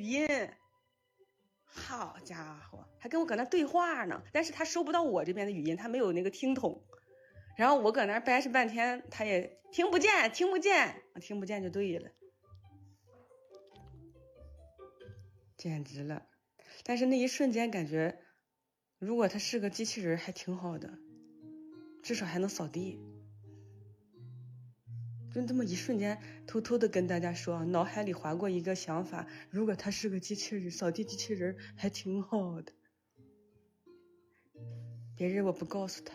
语音，好家伙，还跟我搁那对话呢。但是他收不到我这边的语音，他没有那个听筒。然后我搁那掰扯半天，他也听不见，听不见，听不见就对了，简直了。但是那一瞬间感觉，如果他是个机器人还挺好的，至少还能扫地。就这么一瞬间，偷偷的跟大家说，脑海里划过一个想法：如果他是个机器人，扫地机器人还挺好的。别人我不告诉他。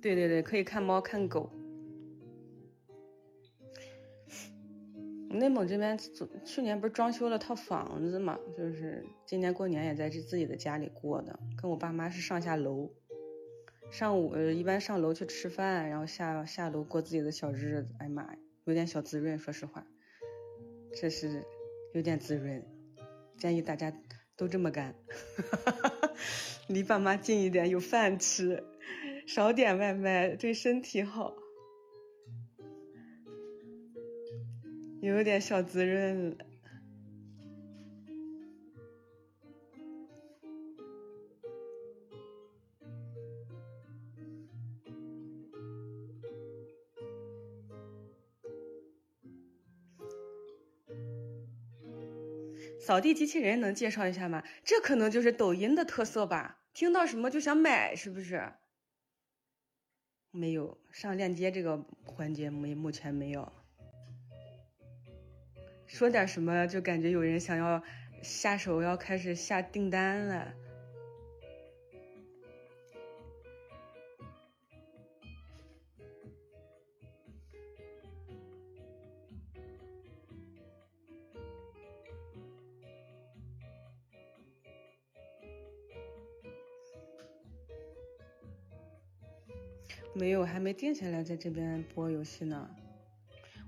对对对，可以看猫看狗。内蒙这边去年不是装修了套房子嘛，就是今年过年也在这自己的家里过的，跟我爸妈是上下楼。上午呃一般上楼去吃饭，然后下下楼过自己的小日子。哎妈呀，有点小滋润，说实话，这是有点滋润，建议大家都这么干，离爸妈近一点，有饭吃。少点外卖对身体好，有点小滋润了。扫地机器人能介绍一下吗？这可能就是抖音的特色吧？听到什么就想买，是不是？没有上链接这个环节没，目前没有。说点什么就感觉有人想要下手，要开始下订单了。没有，还没定下来，在这边播游戏呢。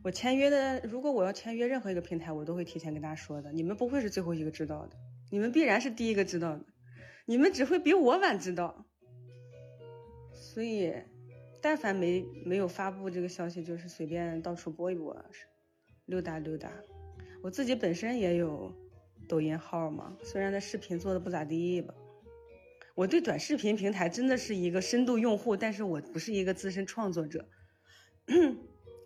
我签约的，如果我要签约任何一个平台，我都会提前跟大家说的。你们不会是最后一个知道的，你们必然是第一个知道的，你们只会比我晚知道。所以，但凡没没有发布这个消息，就是随便到处播一播，溜达溜达。我自己本身也有抖音号嘛，虽然那视频做的不咋地吧。我对短视频平台真的是一个深度用户，但是我不是一个资深创作者。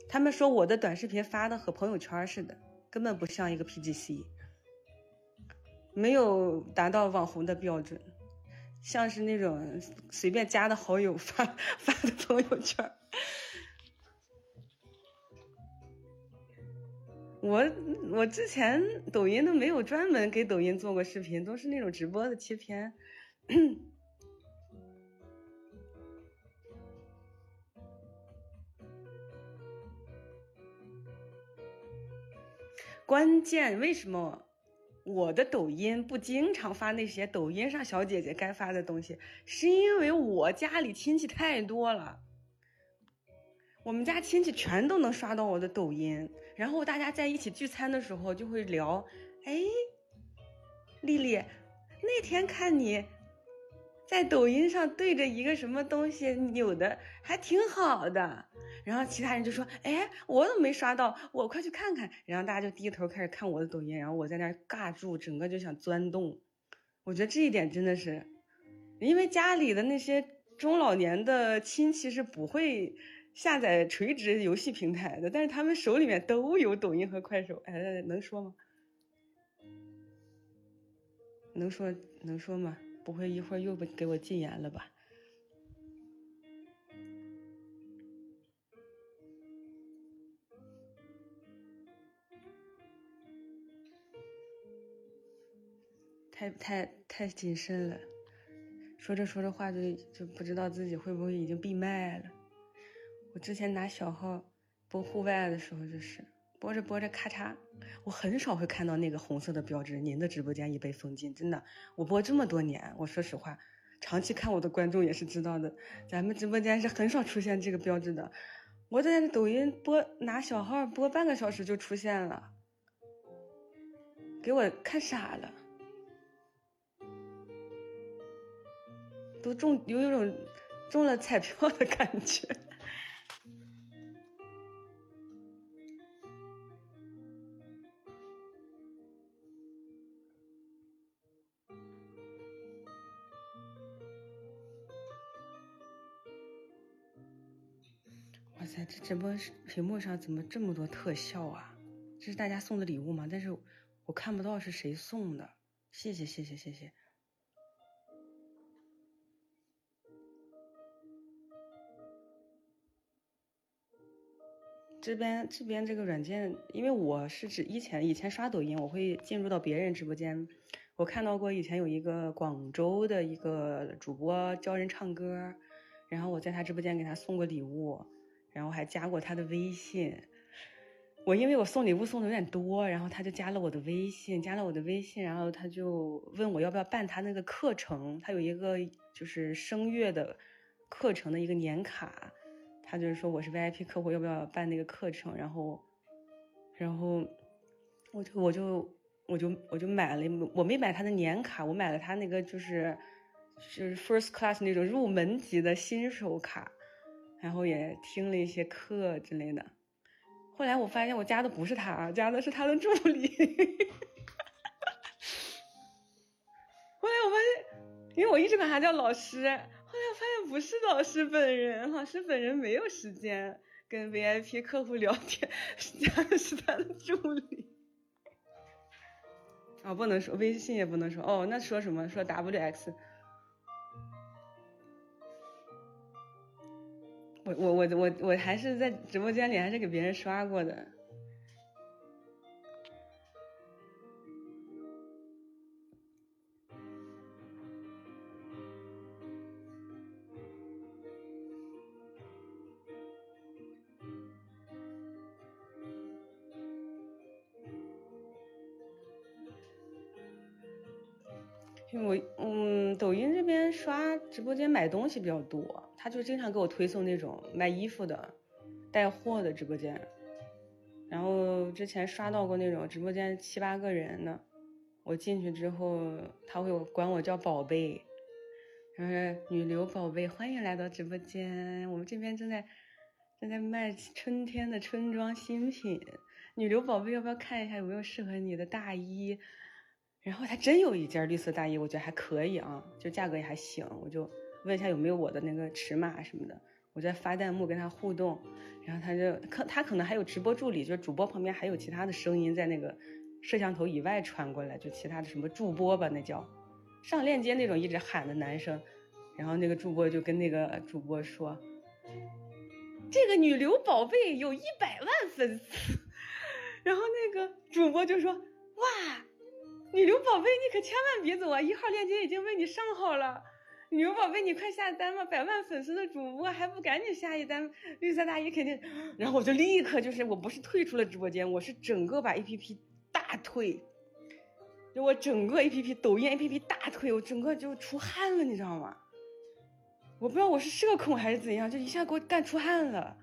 他们说我的短视频发的和朋友圈似的，根本不像一个 PGC，没有达到网红的标准，像是那种随便加的好友发发的朋友圈。我我之前抖音都没有专门给抖音做过视频，都是那种直播的切片。关键为什么我的抖音不经常发那些抖音上小姐姐该发的东西？是因为我家里亲戚太多了，我们家亲戚全都能刷到我的抖音，然后大家在一起聚餐的时候就会聊，哎，丽丽，那天看你。在抖音上对着一个什么东西扭的还挺好的，然后其他人就说：“哎，我怎么没刷到？我快去看看。”然后大家就低头开始看我的抖音，然后我在那尬住，整个就想钻洞。我觉得这一点真的是，因为家里的那些中老年的亲戚是不会下载垂直游戏平台的，但是他们手里面都有抖音和快手。哎，能说吗？能说能说吗？不会一会儿又不给我禁言了吧？太太太谨慎了，说着说着话就就不知道自己会不会已经闭麦了。我之前拿小号播户外的时候就是。播着播着，咔嚓！我很少会看到那个红色的标志，您的直播间已被封禁。真的，我播这么多年，我说实话，长期看我的观众也是知道的，咱们直播间是很少出现这个标志的。我在抖音播拿小号播半个小时就出现了，给我看傻了。都中有一种中了彩票的感觉。直播屏幕上怎么这么多特效啊？这是大家送的礼物吗？但是我看不到是谁送的。谢谢谢谢谢谢。这边这边这个软件，因为我是指以前以前刷抖音，我会进入到别人直播间，我看到过以前有一个广州的一个主播教人唱歌，然后我在他直播间给他送过礼物，然后还加过他的微信。我因为我送礼物送的有点多，然后他就加了我的微信，加了我的微信，然后他就问我要不要办他那个课程，他有一个就是声乐的课程的一个年卡。他就是说我是 VIP 客户，要不要办那个课程？然后，然后我就我就我就我就买了，我没买他的年卡，我买了他那个就是就是 First Class 那种入门级的新手卡，然后也听了一些课之类的。后来我发现我加的不是他，加的是他的助理。后来我发现，因为我一直管他叫老师。后来我发现不是老师本人，老师本人没有时间跟 VIP 客户聊天，加的是他的助理。啊，不能说微信也不能说哦，那说什么？说 WX。我我我我我还是在直播间里还是给别人刷过的。直播间买东西比较多，他就经常给我推送那种卖衣服的、带货的直播间。然后之前刷到过那种直播间七八个人的，我进去之后，他会管我叫宝贝，说女流宝贝，欢迎来到直播间，我们这边正在正在卖春天的春装新品，女流宝贝要不要看一下有没有适合你的大衣？然后他真有一件绿色大衣，我觉得还可以啊，就价格也还行。我就问一下有没有我的那个尺码什么的，我在发弹幕跟他互动，然后他就可他可能还有直播助理，就是主播旁边还有其他的声音在那个摄像头以外传过来，就其他的什么助播吧，那叫上链接那种一直喊的男生，然后那个助播就跟那个主播说，这个女流宝贝有一百万粉丝，然后那个主播就说哇。女流宝贝，你可千万别走啊！一号链接已经为你上好了，牛宝贝，你快下单吧！百万粉丝的主播还不赶紧下一单？绿色大衣肯定……然后我就立刻就是，我不是退出了直播间，我是整个把 APP 大退，就我整个 APP 抖音 APP 大退，我整个就出汗了，你知道吗？我不知道我是社恐还是怎样，就一下给我干出汗了。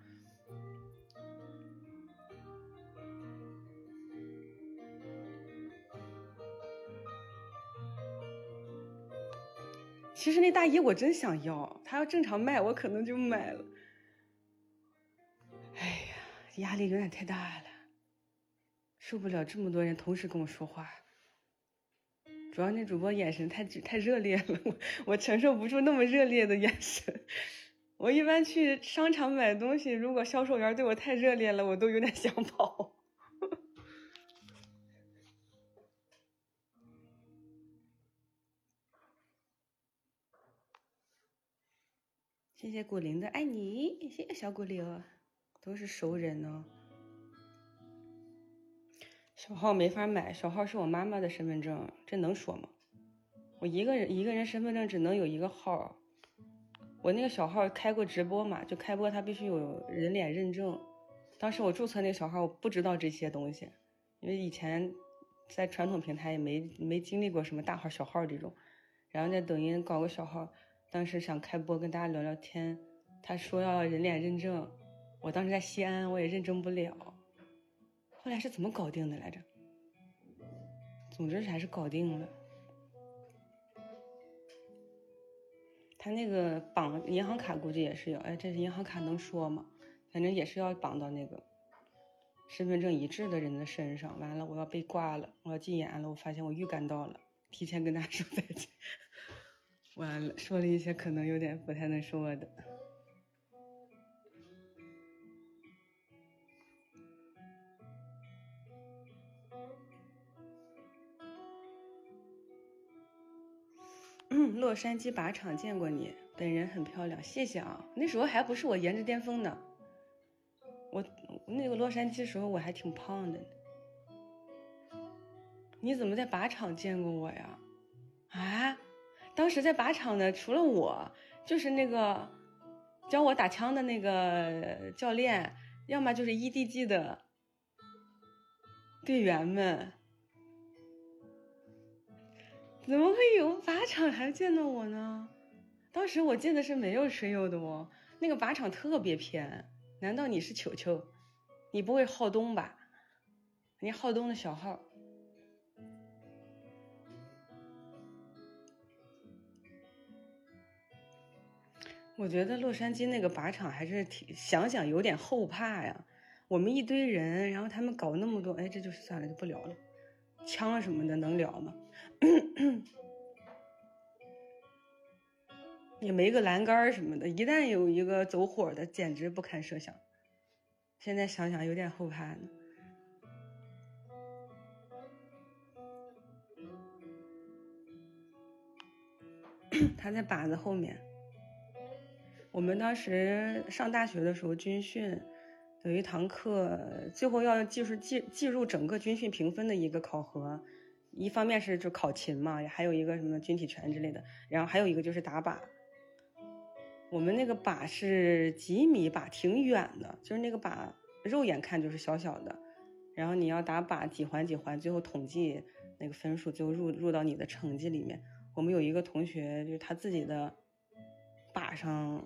其实那大衣我真想要，他要正常卖，我可能就买了。哎呀，压力有点太大了，受不了这么多人同时跟我说话。主要那主播眼神太太热烈了，我我承受不住那么热烈的眼神。我一般去商场买东西，如果销售员对我太热烈了，我都有点想跑。谢谢古灵的爱你，谢谢小古灵，都是熟人呢。小号没法买，小号是我妈妈的身份证，这能说吗？我一个人一个人身份证只能有一个号，我那个小号开过直播嘛，就开播它必须有人脸认证。当时我注册那个小号，我不知道这些东西，因为以前在传统平台也没没经历过什么大号小号这种，然后在抖音搞个小号。当时想开播跟大家聊聊天，他说要人脸认证，我当时在西安，我也认证不了。后来是怎么搞定的来着？总之还是搞定了。他那个绑银行卡估计也是要，哎，这是银行卡能说吗？反正也是要绑到那个身份证一致的人的身上。完了，我要被挂了，我要禁言了。我发现我预感到了，提前跟大家说再见。完了，说了一些可能有点不太能说的。洛杉矶靶场见过你，本人很漂亮，谢谢啊。那时候还不是我颜值巅峰呢，我那个洛杉矶时候我还挺胖的。你怎么在靶场见过我呀？啊，当时在靶场的除了我，就是那个教我打枪的那个教练，要么就是 EDG 的队员们。怎么会有靶场还见到我呢？当时我记得是没有水友的哦，那个靶场特别偏。难道你是球球？你不会浩东吧？你浩东的小号。我觉得洛杉矶那个靶场还是挺想想有点后怕呀。我们一堆人，然后他们搞那么多，哎，这就算了，就不聊了。枪什么的能聊吗？也没个栏杆什么的，一旦有一个走火的，简直不堪设想。现在想想有点后怕呢。他在靶子后面。我们当时上大学的时候军训。有一堂课，最后要就是记记入整个军训评分的一个考核，一方面是就考勤嘛，还有一个什么军体拳之类的，然后还有一个就是打靶。我们那个靶是几米靶，挺远的，就是那个靶肉眼看就是小小的，然后你要打靶几环几环，最后统计那个分数，最后入入到你的成绩里面。我们有一个同学，就是他自己的靶上。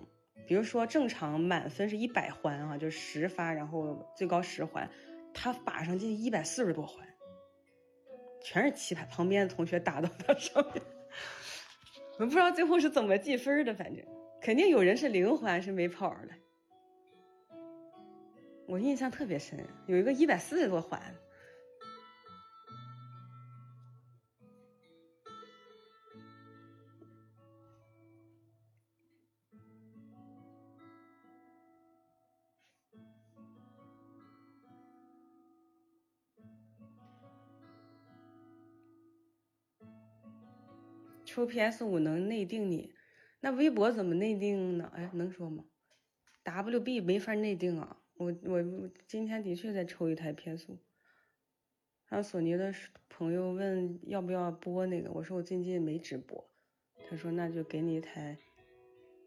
比如说，正常满分是一百环啊，就是十发，然后最高十环，他靶上进一百四十多环，全是棋牌，旁边的同学打到他上面，我不知道最后是怎么计分的，反正肯定有人是零环是没跑的，我印象特别深，有一个一百四十多环。抽 PS 五能内定你，那微博怎么内定呢？哎，能说吗？WB 没法内定啊。我我今天的确在抽一台 PS 五。还有索尼的朋友问要不要播那个，我说我最近没直播。他说那就给你一台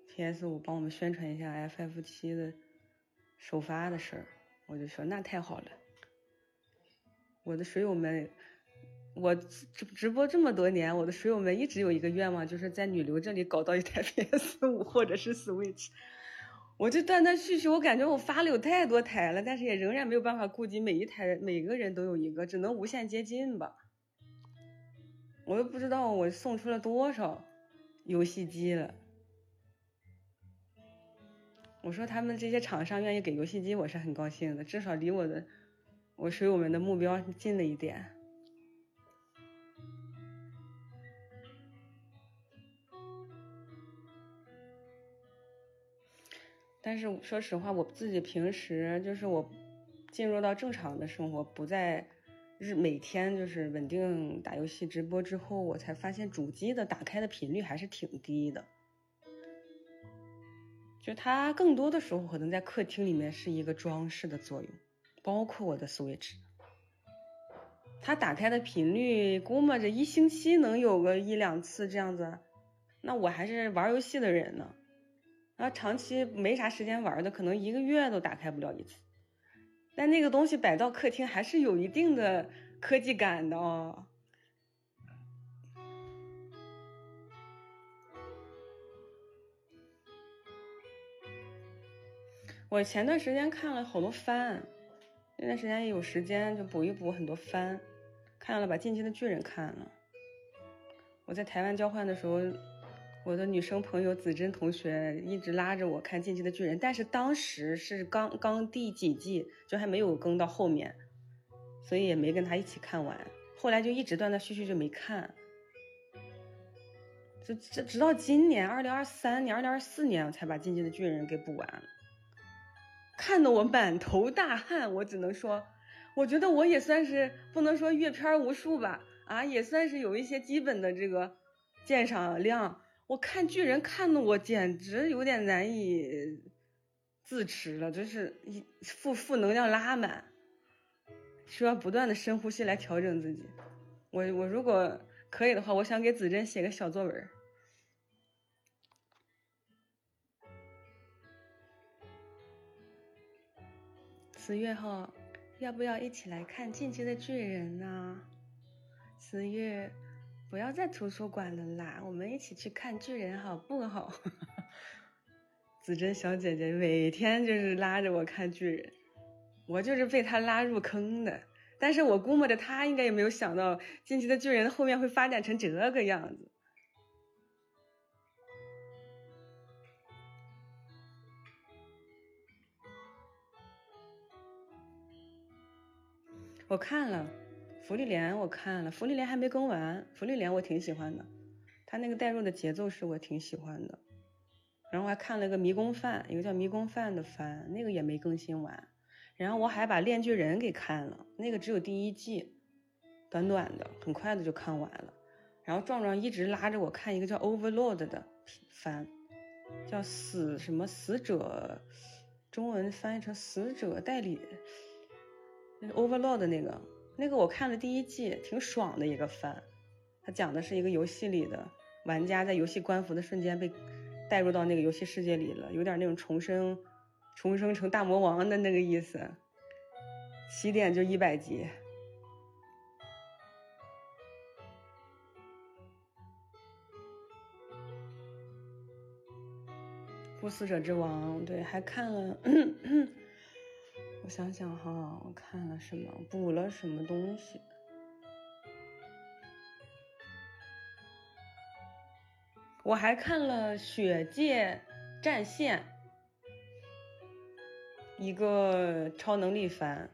PS 五，帮我们宣传一下 FF 七的首发的事儿。我就说那太好了，我的水友们。我直直播这么多年，我的水友们一直有一个愿望，就是在女流这里搞到一台 PS 五或者是 Switch。我就断断续续，我感觉我发了有太多台了，但是也仍然没有办法顾及每一台每个人都有一个，只能无限接近吧。我又不知道我送出了多少游戏机了。我说他们这些厂商愿意给游戏机，我是很高兴的，至少离我的我水友们的目标近了一点。但是说实话，我自己平时就是我进入到正常的生活，不在日每天就是稳定打游戏直播之后，我才发现主机的打开的频率还是挺低的。就它更多的时候可能在客厅里面是一个装饰的作用，包括我的 Switch，它打开的频率估摸着一星期能有个一两次这样子，那我还是玩游戏的人呢。啊，长期没啥时间玩的，可能一个月都打开不了一次。但那个东西摆到客厅还是有一定的科技感的哦。我前段时间看了好多番，那段时间有时间就补一补很多番，看了把《进击的巨人》看了。我在台湾交换的时候。我的女生朋友子珍同学一直拉着我看《进击的巨人》，但是当时是刚刚第几季，就还没有更到后面，所以也没跟他一起看完。后来就一直断断续续就没看，这这直到今年二零二三年、二零二四年，我才把《进击的巨人》给补完，看得我满头大汗。我只能说，我觉得我也算是不能说阅片无数吧，啊，也算是有一些基本的这个鉴赏量。我看巨人看的我简直有点难以自持了，就是一负负能量拉满，需要不断的深呼吸来调整自己。我我如果可以的话，我想给子珍写个小作文。四月号，要不要一起来看《进击的巨人》呢？四月。不要在图书馆了啦，我们一起去看巨人好不好？子珍小姐姐每天就是拉着我看巨人，我就是被她拉入坑的。但是我估摸着她应该也没有想到进击的巨人后面会发展成这个样子。我看了。福利连我看了，福利连还没更完。福利连我挺喜欢的，他那个带入的节奏是我挺喜欢的。然后我还看了个迷宫饭，一个叫迷宫饭的番，那个也没更新完。然后我还把链锯人给看了，那个只有第一季，短短的，很快的就看完了。然后壮壮一直拉着我看一个叫 Overlord 的番，叫死什么死者，中文翻译成死者代理，那是 Overlord 那个。那个我看了第一季，挺爽的一个番。它讲的是一个游戏里的玩家在游戏关服的瞬间被带入到那个游戏世界里了，有点那种重生、重生成大魔王的那个意思。起点就一百级。不死者之王，对，还看了。我想想哈，我看了什么，补了什么东西？我还看了《血界战线》，一个超能力番，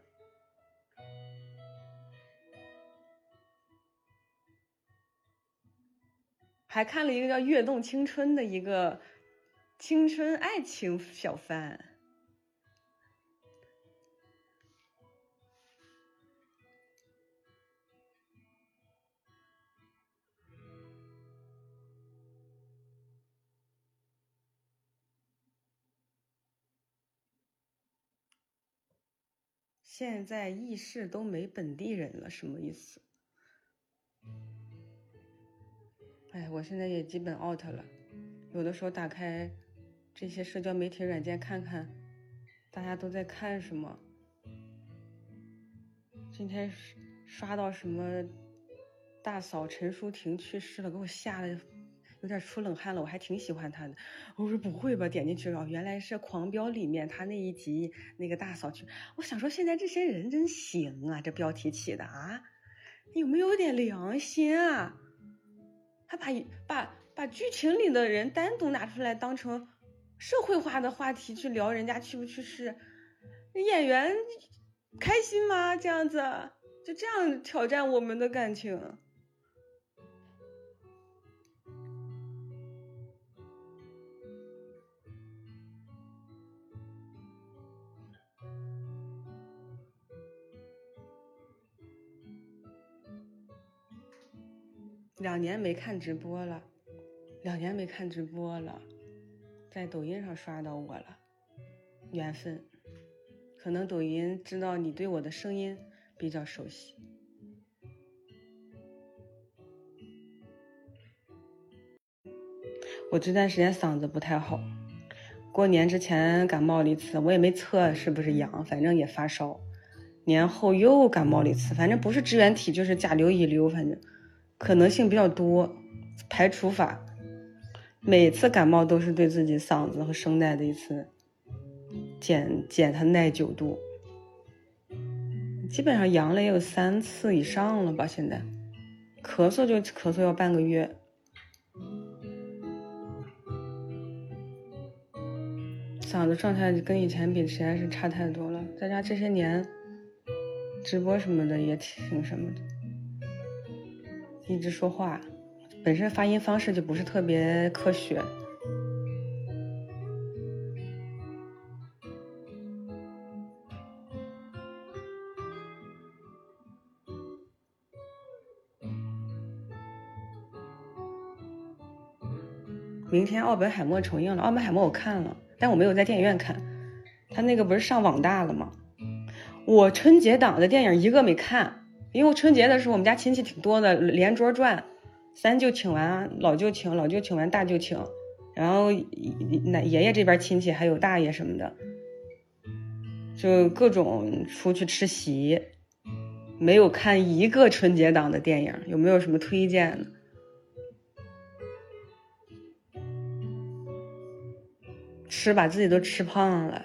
还看了一个叫《跃动青春》的一个青春爱情小番。现在议事都没本地人了，什么意思？哎，我现在也基本 out 了。有的时候打开这些社交媒体软件看看，大家都在看什么。今天刷到什么大嫂陈淑婷去世了，给我吓得。有点出冷汗了，我还挺喜欢他的。我说不会吧，点进去哦，原来是《狂飙》里面他那一集那个大嫂去。我想说，现在这些人真行啊，这标题起的啊，有没有点良心啊？还把把把剧情里的人单独拿出来当成社会化的话题去聊，人家去不去世？演员开心吗？这样子就这样挑战我们的感情？两年没看直播了，两年没看直播了，在抖音上刷到我了，缘分，可能抖音知道你对我的声音比较熟悉。我这段时间嗓子不太好，过年之前感冒了一次，我也没测是不是阳，反正也发烧，年后又感冒了一次，反正不是支原体就是甲流乙流，反正。可能性比较多排除法。每次感冒都是对自己嗓子和声带的一次减减它耐久度。基本上阳了也有三次以上了吧现在。咳嗽就咳嗽要半个月。嗓子状态跟以前比实在是差太多了再加这些年直播什么的也挺什么的一直说话，本身发音方式就不是特别科学。明天奥本海默重映了，奥本海默我看了，但我没有在电影院看，他那个不是上网大了吗？我春节档的电影一个没看，因为春节的时候我们家亲戚挺多的，连桌转，三舅请完，老舅请，老舅请完，大舅请，然后奶爷爷这边亲戚还有大爷什么的，就各种出去吃席，没有看一个春节档的电影，有没有什么推荐的？吃把自己都吃胖了。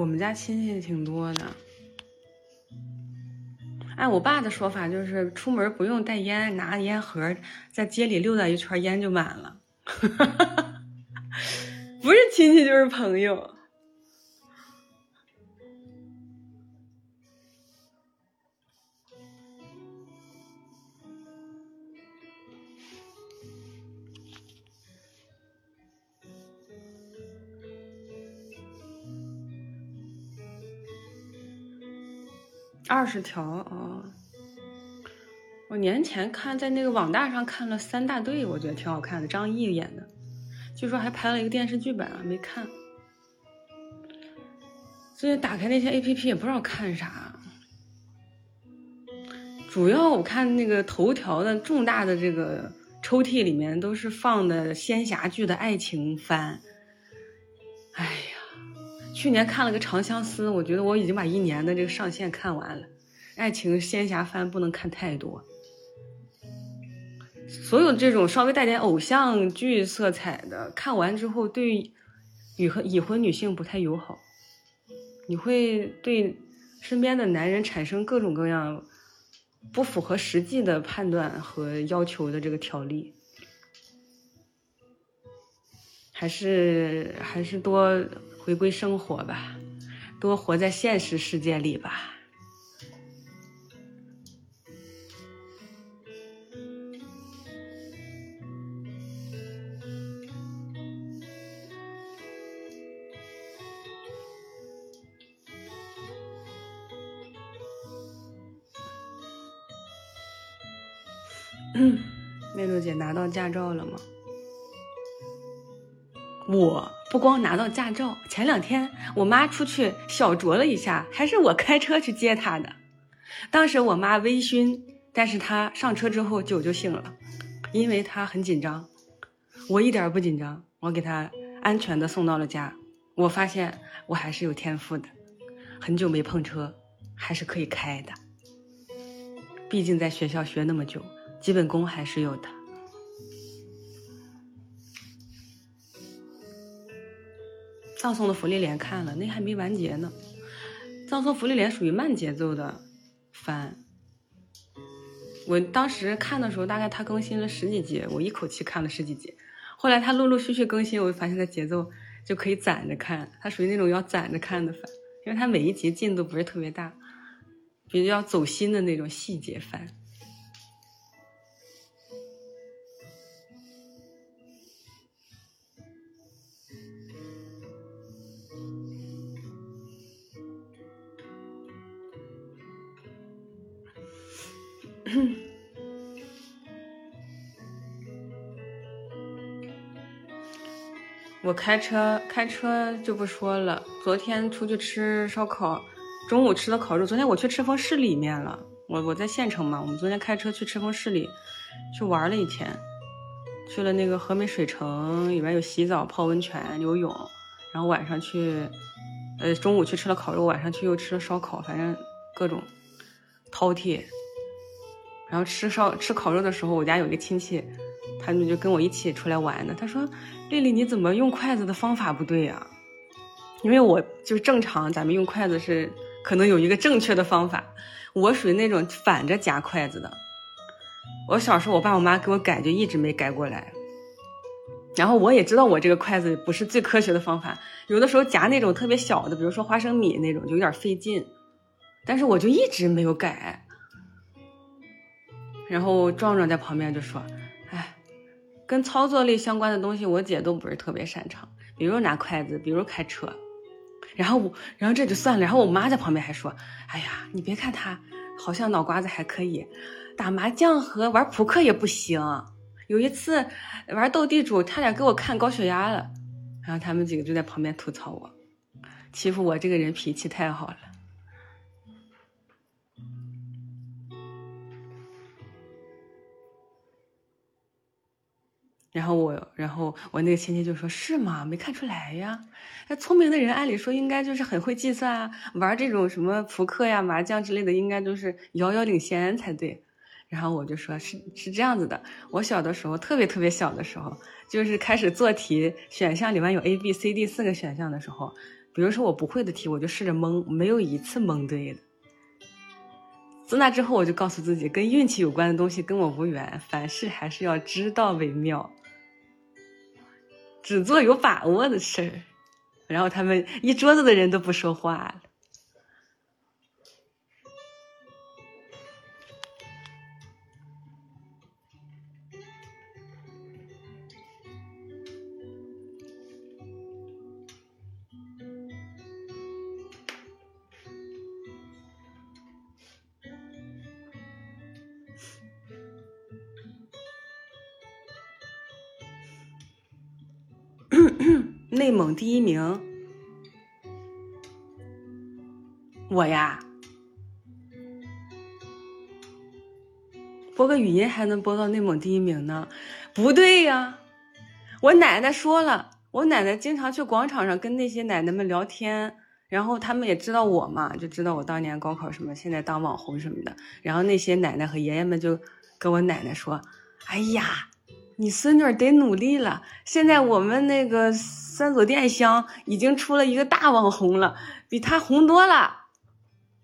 我们家亲戚挺多的，按我爸的说法，就是出门不用带烟，拿烟盒在街里溜达一圈，烟就满了。不是亲戚就是朋友。二十条啊！我年前看在那个网大上看了《三大队》，我觉得挺好看的，张译演的，据说还拍了一个电视剧版，没看。最近打开那些 A P P 也不知道看啥，主要我看那个头条的重大的这个抽屉里面都是放的仙侠剧的爱情番。去年看了个《长相思》，我觉得我已经把一年的这个上线看完了。爱情仙侠番不能看太多。所有这种稍微带点偶像剧色彩的，看完之后对已婚已婚女性不太友好，你会对身边的男人产生各种各样不符合实际的判断和要求的这个条例，还是还是多回归生活吧，多活在现实世界里吧。嗯妹露姐拿到驾照了吗？我不光拿到驾照，前两天我妈出去小酌了一下，还是我开车去接她的。当时我妈微醺，但是她上车之后酒就醒了，因为她很紧张。我一点不紧张，我给她安全的送到了家。我发现我还是有天赋的，很久没碰车，还是可以开的。毕竟在学校学那么久。基本功还是有的。葬送的芙莉莲看了，那还没完结呢。葬送芙莉莲属于慢节奏的番。我当时看的时候，大概它更新了十几集，我一口气看了十几集。后来它陆陆续续更新，我就发现它节奏就可以攒着看。它属于那种要攒着看的番，因为它每一集进度不是特别大，比较走心的那种细节番。我开车开车就不说了。昨天出去吃烧烤，中午吃的烤肉。昨天我去赤峰市里面了，我我在县城嘛。我们昨天开车去赤峰市里去玩了一天，去了那个和美水城，里面有洗澡、泡温泉、游泳。然后晚上去，呃，中午去吃了烤肉，晚上去又吃了烧烤，反正各种饕餮。然后吃烧吃烤肉的时候，我家有一个亲戚他们就跟我一起出来玩的。他说：“丽丽，你怎么用筷子的方法不对呀？”因为我就正常，咱们用筷子是可能有一个正确的方法，我属于那种反着夹筷子的。我小时候，我爸我妈给我改，就一直没改过来。然后我也知道我这个筷子不是最科学的方法，有的时候夹那种特别小的，比如说花生米那种，就有点费劲。但是我就一直没有改。然后壮壮在旁边就说：“哎，跟操作类相关的东西，我姐都不是特别擅长，比如拿筷子，比如开车。”然后我，然后这就算了。然后我妈在旁边还说：“哎呀，你别看他好像脑瓜子还可以，打麻将和玩扑克也不行。有一次玩斗地主，差点给我看高血压了。”然后他们几个就在旁边吐槽我，欺负我这个人脾气太好了。然后我，然后我那个亲戚就说：“是吗？没看出来呀。那聪明的人，按理说应该就是很会计算啊，玩这种什么扑克呀、麻将之类的，应该都是遥遥领先才对。”然后我就说：“是是这样子的。我小的时候，特别特别小的时候，就是开始做题，选项里面有 A、B、C、D 四个选项的时候，比如说我不会的题，我就试着蒙，没有一次蒙对的。自那之后，我就告诉自己，跟运气有关的东西跟我无缘，凡事还是要知道为妙。”只做有把握的事儿，然后他们一桌子的人都不说话了。内蒙第一名，我呀，播个语音还能播到内蒙第一名呢？不对呀，我奶奶说了，我奶奶经常去广场上跟那些奶奶们聊天，然后他们也知道我嘛，就知道我当年高考什么，现在当网红什么的，然后那些奶奶和爷爷们就跟我奶奶说：“哎呀。”你孙女得努力了。现在我们那个三左店乡已经出了一个大网红了，比他红多了。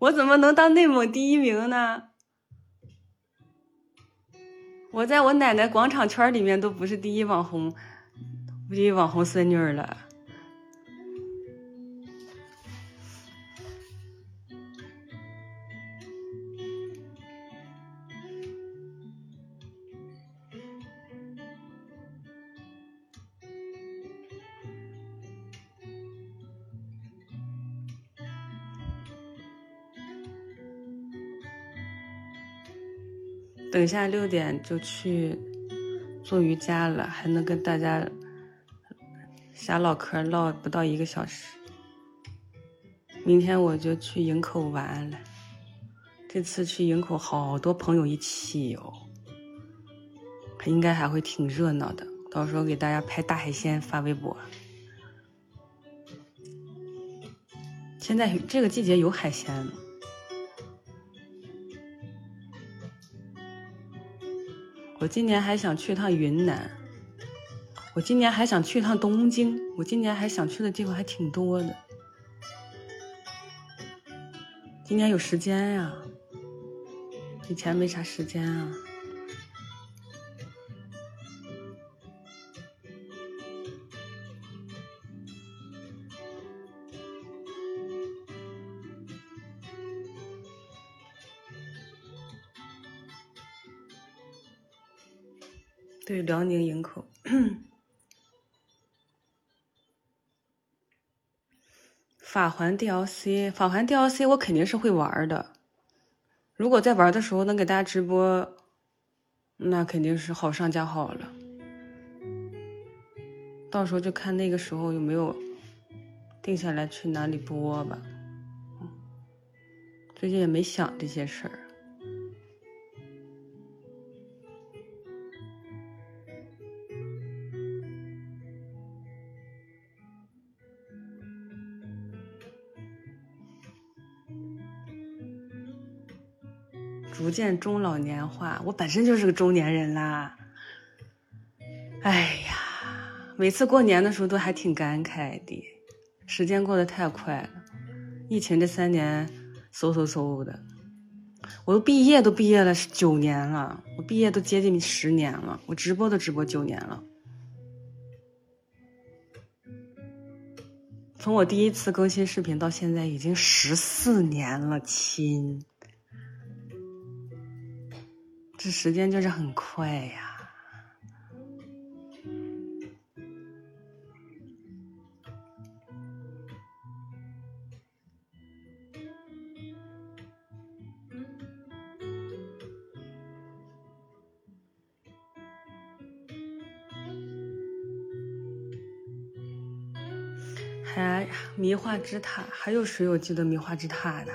我怎么能当内蒙第一名呢？我在我奶奶广场圈里面都不是第一网红，第一网红孙女了。等一下六点就去做瑜伽了，还能跟大家瞎唠嗑，唠不到一个小时。明天我就去营口玩了，这次去营口好多朋友一起哦，应该还会挺热闹的。到时候给大家拍大海鲜发微博。现在这个季节有海鲜吗？我今年还想去趟云南，我今年还想去趟东京，我今年还想去的地方还挺多的。今年有时间呀，以前没啥时间啊。对，辽宁营口，法环 DLC，法环 DLC 我肯定是会玩的。如果在玩的时候能给大家直播，那肯定是好上加好了。到时候就看那个时候有没有定下来去哪里播吧。最近也没想这些事儿。见中老年化，我本身就是个中年人啦。哎呀，每次过年的时候都还挺感慨的，时间过得太快了。疫情这三年，嗖嗖嗖的，我都毕业都毕业了九年了，我毕业都接近十年了，我直播都直播九年了。从我第一次更新视频到现在，已经十四年了，亲，这时间就是很快呀。还迷幻之塔，还有谁有记得迷幻之塔的？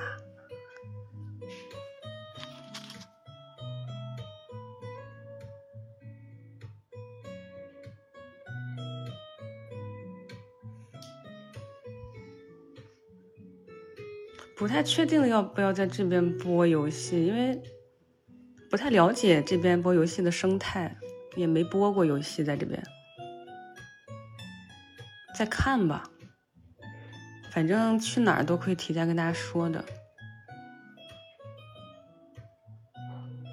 不太确定要不要在这边播游戏，因为不太了解这边播游戏的生态，也没播过游戏在这边，再看吧。反正去哪儿都可以提前跟大家说的。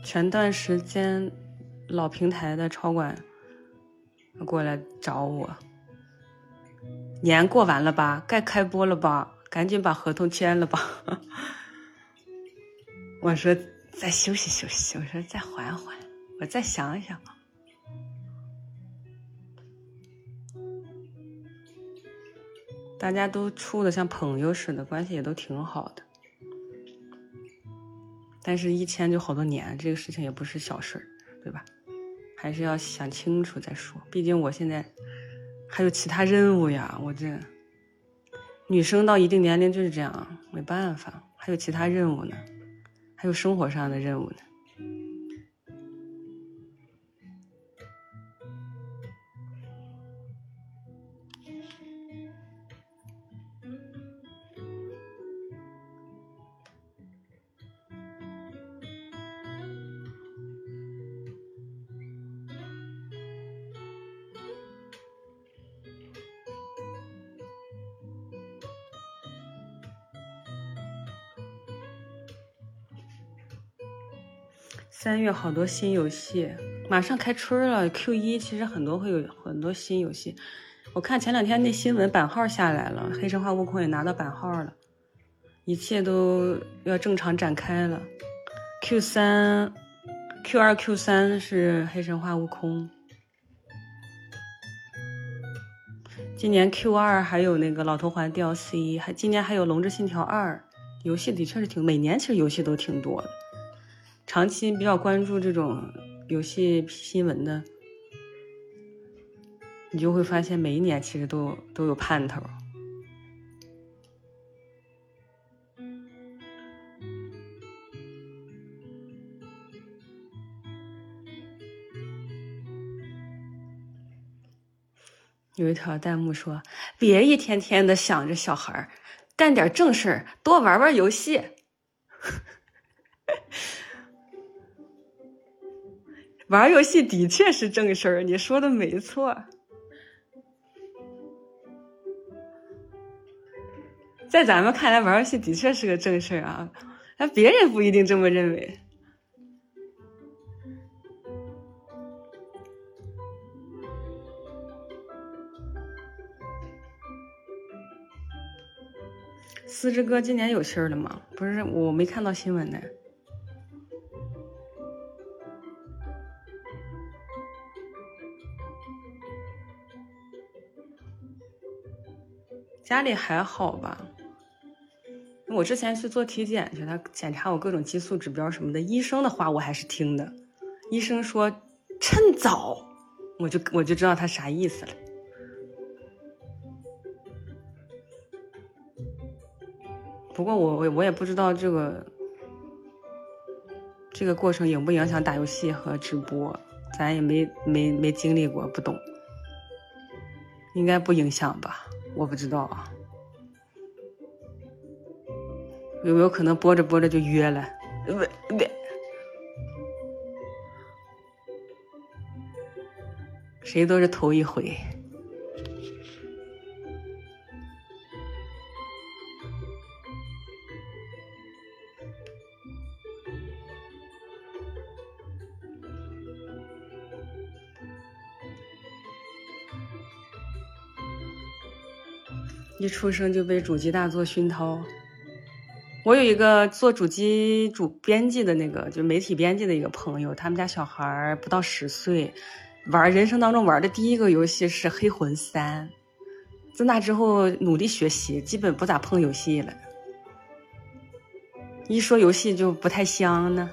前段时间老平台的超管过来找我，年过完了吧，该开播了吧，赶紧把合同签了吧。我说再休息休息，我说再缓缓，我再想一想。大家都处的像朋友似的，关系也都挺好的。但是，一签就好多年，这个事情也不是小事儿，对吧？还是要想清楚再说。毕竟我现在还有其他任务呀，我这女生到一定年龄就是这样，没办法，还有其他任务呢，还有生活上的任务呢。三月好多新游戏，马上开春了。Q 一其实很多会有很多新游戏。我看前两天那新闻版号下来了，黑神话悟空也拿到版号了，一切都要正常展开了。Q 三、Q 二、Q 三是黑神话悟空，今年 Q 二还有那个老头环 DLC，还今年还有龙之信条二。游戏的确是挺，每年其实游戏都挺多的。长期比较关注这种游戏新闻的，你就会发现每一年其实都都有盼头。有一条弹幕说：“别一天天的想着小孩儿干点正事儿，多玩玩游戏。”玩游戏的确是正事儿，你说的没错。在咱们看来，玩游戏的确是个正事儿啊，但别人不一定这么认为。思之歌今年有信儿了吗？不是，我没看到新闻呢。家里还好吧？我之前去做体检去，他检查我各种激素指标什么的，医生的话我还是听的。医生说趁早，我就我就知道他啥意思了。不过我我我也不知道这个这个过程影不影响打游戏和直播，咱也没没没经历过，不懂，应该不影响吧。我不知道啊，有没有可能播着播着就约了？不不，谁都是头一回。一出生就被主机大作熏陶。我有一个做主机主编辑的那个，就媒体编辑的一个朋友，他们家小孩不到十岁，玩人生当中玩的第一个游戏是《黑魂三》。自那之后努力学习，基本不咋碰游戏了。一说游戏就不太香呢。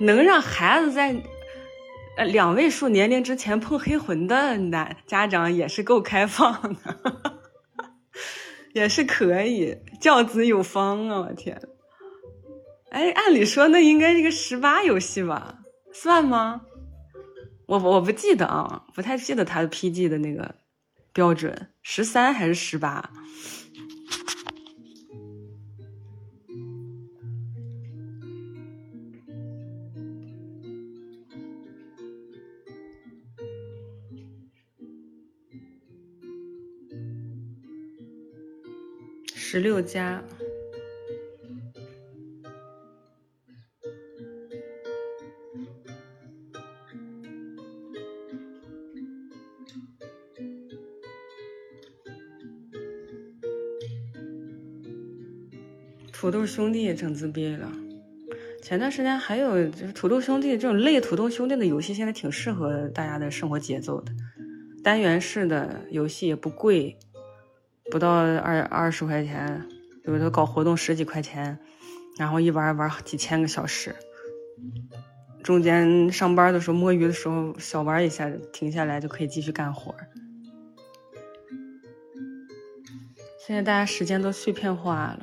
能让孩子在呃两位数年龄之前碰黑魂的男家长也是够开放的，也是可以教子有方啊！我天，哎，按理说那应该是个十八游戏吧？算吗？我我不记得啊，不太记得他的 PG 的那个标准，十三还是十八？十六加，土豆兄弟也整自闭了。前段时间还有就是土豆兄弟这种类土豆兄弟的游戏，现在挺适合大家的生活节奏的，单元式的游戏也不贵。不到二二十块钱，有的搞活动十几块钱，然后一玩玩几千个小时，中间上班的时候摸鱼的时候小玩一下，停下来就可以继续干活。现在大家时间都碎片化了。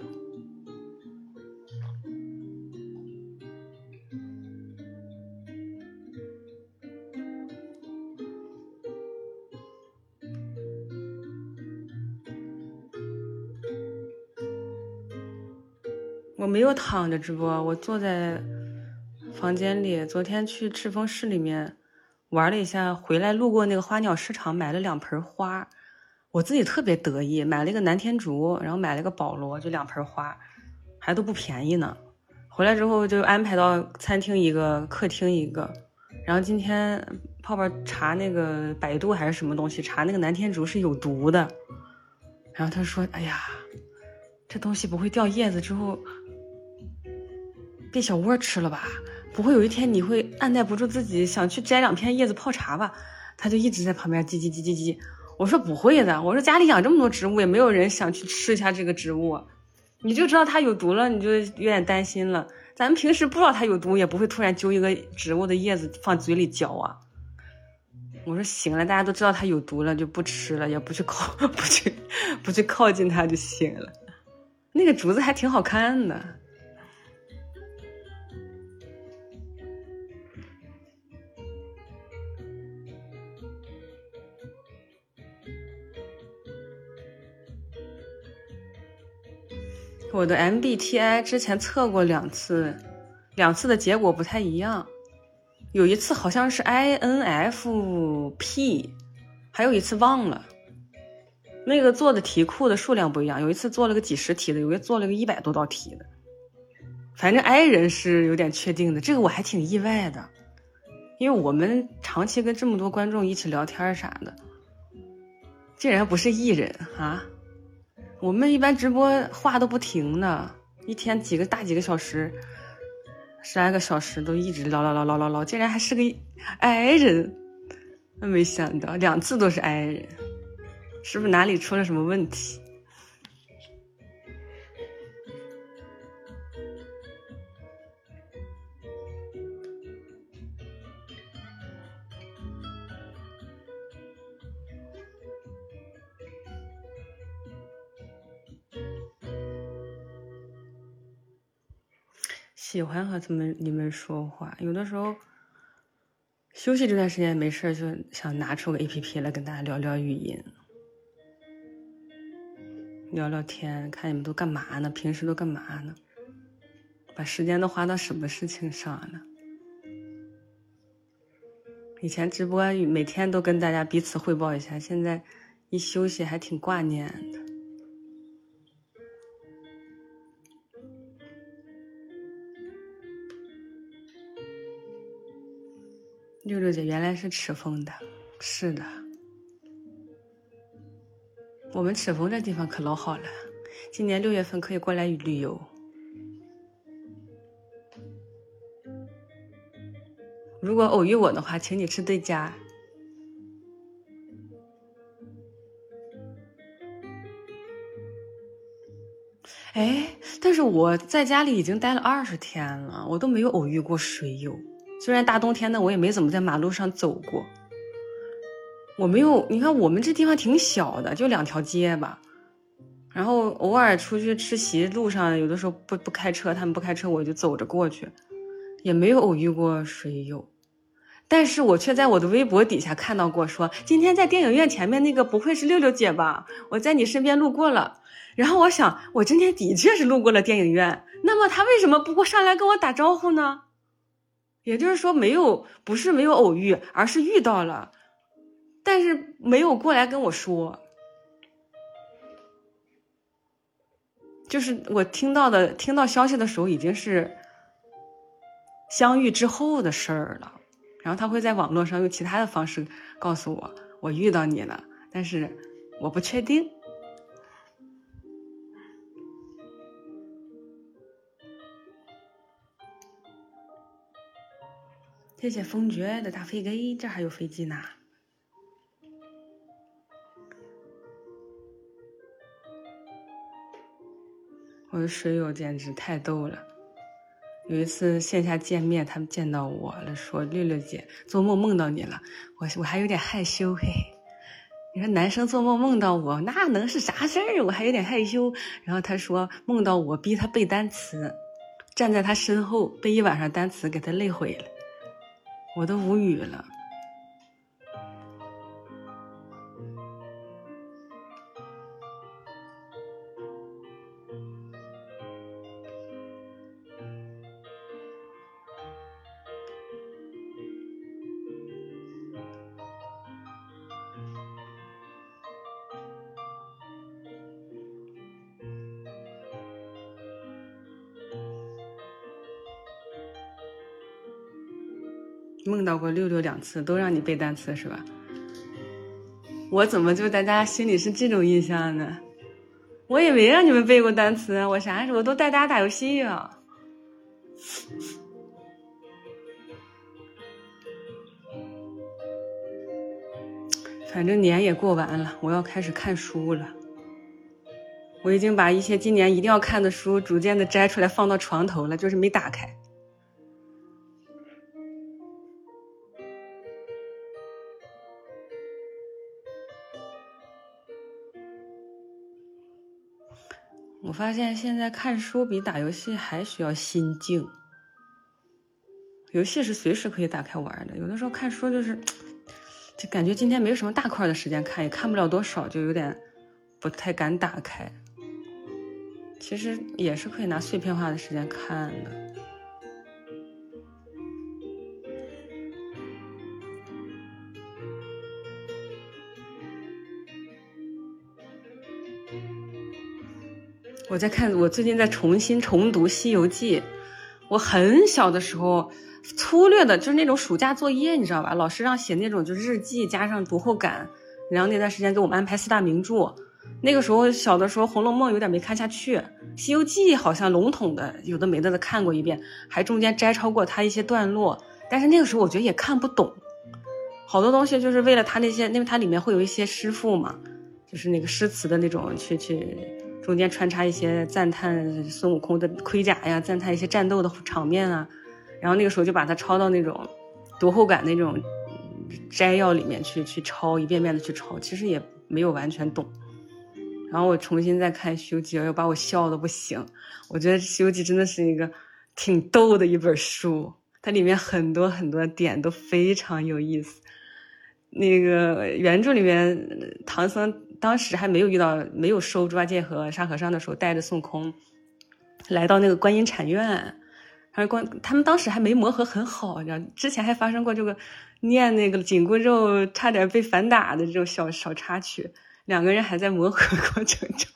没有躺着直播，我坐在房间里。昨天去赤峰市里面玩了一下，回来路过那个花鸟市场，买了两盆花，我自己特别得意，买了一个南天竹，然后买了个保罗，就两盆花，还都不便宜呢。回来之后就安排到餐厅一个，客厅一个。然后今天泡泡查那个百度还是什么东西，查那个南天竹是有毒的。然后他说：“哎呀，这东西不会掉叶子之后。”被小窝吃了吧？不会有一天你会按耐不住自己想去摘两片叶子泡茶吧？他就一直在旁边叽叽叽叽叽。我说不会的，我说家里养这么多植物，也没有人想去吃一下这个植物。你就知道它有毒了，你就有点担心了。咱们平时不知道它有毒，也不会突然揪一个植物的叶子放嘴里嚼啊。我说行了，大家都知道它有毒了，就不吃了，也不去靠，不去，不去靠近它就行了。那个竹子还挺好看的。我的 MBTI 之前测过两次，两次的结果不太一样。有一次好像是 INFP，还有一次忘了。那个做的题库的数量不一样，有一次做了个几十题的，有一次做了个一百多道题的。反正 I 人是有点确定的，这个我还挺意外的，因为我们长期跟这么多观众一起聊天啥的，竟然不是 E 人啊！我们一般直播话都不停的，一天几个大几个小时，十来个小时都一直唠唠唠唠唠唠，竟然还是个 I 人，没想到两次都是 I 人，是不是哪里出了什么问题？喜欢和他们你们说话，有的时候休息这段时间没事就想拿出个 A P P 来跟大家聊聊语音，聊聊天，看你们都干嘛呢？平时都干嘛呢？把时间都花到什么事情上了？以前直播每天都跟大家彼此汇报一下，现在一休息还挺挂念的。六六姐原来是赤峰的，是的，我们赤峰这地方可老好了，今年六月份可以过来旅游。如果偶遇我的话，请你吃对家。哎，但是我在家里已经待了二十天了，我都没有偶遇过水友。虽然大冬天的，我也没怎么在马路上走过。我没有，你看我们这地方挺小的，就两条街吧。然后偶尔出去吃席，路上有的时候不不开车，他们不开车，我就走着过去。也没有偶遇过水友，但是我却在我的微博底下看到过，说今天在电影院前面那个不会是六六姐吧？我在你身边路过了，然后我想，我今天的确是路过了电影院，那么他为什么不过上来跟我打招呼呢？也就是说，没有不是没有偶遇，而是遇到了，但是没有过来跟我说，就是我听到的听到消息的时候已经是。相遇之后的事儿了，然后他会在网络上用其他的方式告诉我我遇到你了，但是我不确定。谢谢风爵的大飞机，这还有飞机呢！我的水友简直太逗了。有一次线下见面，他们见到我了，说六六姐做梦梦到你了，我我还有点害羞嘿。你说男生做梦梦到我，那能是啥事儿？我还有点害羞。然后他说梦到我逼他背单词，站在他身后背一晚上单词，给他累毁了，我都无语了。到过六六两次，都让你背单词是吧？我怎么就大家心里是这种印象呢？我也没让你们背过单词，我啥时候都带大家打游戏呀？反正年也过完了，我要开始看书了。我已经把一些今年一定要看的书逐渐的摘出来放到床头了，就是没打开。发现现在看书比打游戏还需要心静。游戏是随时可以打开玩的，有的时候看书就是，就感觉今天没有什么大块的时间看，也看不了多少，就有点不太敢打开。其实也是可以拿碎片化的时间看的。我在看，我最近在重新重读《西游记》。我很小的时候，粗略的就是那种暑假作业，你知道吧？老师让写那种就日记，加上读后感。然后那段时间给我们安排四大名著。那个时候小的时候，《红楼梦》有点没看下去，《西游记》好像笼统的有的没的的看过一遍，还中间摘抄过他一些段落。但是那个时候我觉得也看不懂，好多东西就是为了他那些，因为它里面会有一些诗赋嘛，就是那个诗词的那种去去。中间穿插一些赞叹孙悟空的盔甲呀，赞叹一些战斗的场面啊，然后那个时候就把它抄到那种读后感那种摘要里面去，去抄一遍遍的去抄，其实也没有完全懂。然后我重新再看《西游记》，又把我笑的不行。我觉得《西游记》真的是一个挺逗的一本书，它里面很多很多点都非常有意思。那个原著里面，唐僧当时还没有遇到没有收猪八戒和沙和尚的时候，带着孙悟空来到那个观音禅院，还是观他们当时还没磨合很好，你知道，之前还发生过这个念那个紧箍咒差点被反打的这种小小插曲，两个人还在磨合过程中。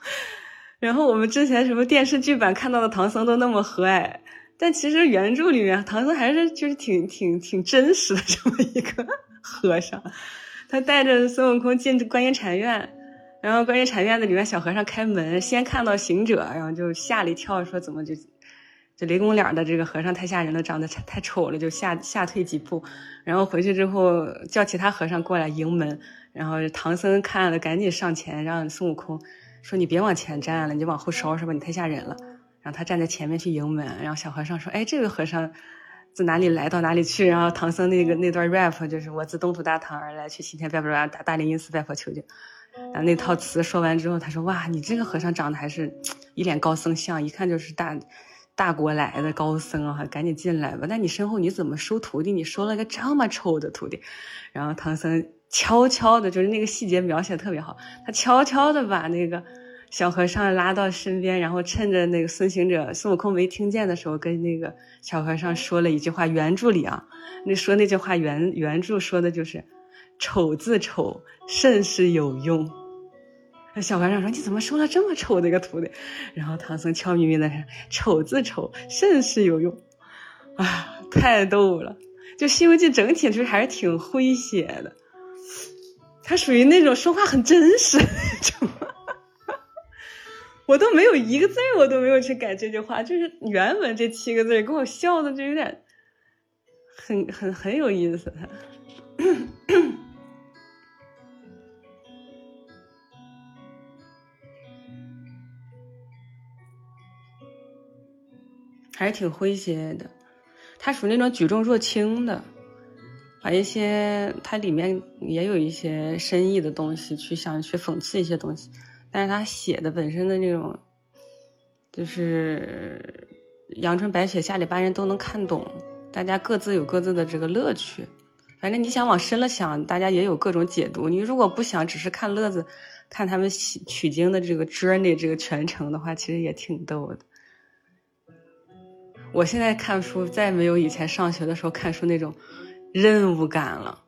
然后我们之前什么电视剧版看到的唐僧都那么和蔼，但其实原著里面唐僧还是就是挺挺挺真实的这么一个。和尚，他带着孙悟空进观音禅院，然后观音禅院子里面小和尚开门，先看到行者，然后就吓了一跳，说怎么就这雷公脸的这个和尚太吓人了，长得太丑了，就吓吓退几步。然后回去之后叫其他和尚过来迎门，然后唐僧看了赶紧上前让孙悟空说你别往前站了，你就往后稍是吧，你太吓人了。然后他站在前面去迎门，然后小和尚说，哎，这个和尚。自哪里来到哪里去，然后唐僧那个那段 rap 就是我自东土大唐而来，去西天拜佛大大灵隐寺拜佛求经。然后那套词说完之后，他说：“哇，你这个和尚长得还是一脸高僧相，一看就是大大国来的高僧啊！赶紧进来吧。那你身后你怎么收徒弟？你收了个这么丑的徒弟。”然后唐僧悄悄的，就是那个细节描写特别好，他悄悄的把那个。小和尚拉到身边，然后趁着那个孙行者、孙悟空没听见的时候，跟那个小和尚说了一句话。原著里啊，那说那句话原原著说的就是“丑字丑，甚是有用”。那小和尚说：“你怎么收了这么丑的一个徒弟？”然后唐僧悄咪咪的说：“丑字丑，甚是有用。”啊，太逗了！就《西游记》整体就是还是挺诙谐的，他属于那种说话很真实那种。我都没有一个字我都没有去改这句话，就是原文这七个字给我笑的就有点很很很有意思，还是挺诙谐的。他属于那种举重若轻的，把一些它里面也有一些深意的东西去想去讽刺一些东西。但是他写的本身的那种，就是阳春白雪，下里巴人都能看懂，大家各自有各自的这个乐趣。反正你想往深了想，大家也有各种解读。你如果不想只是看乐子，看他们取经的这个 journey 这个全程的话，其实也挺逗的。我现在看书再没有以前上学的时候看书那种任务感了。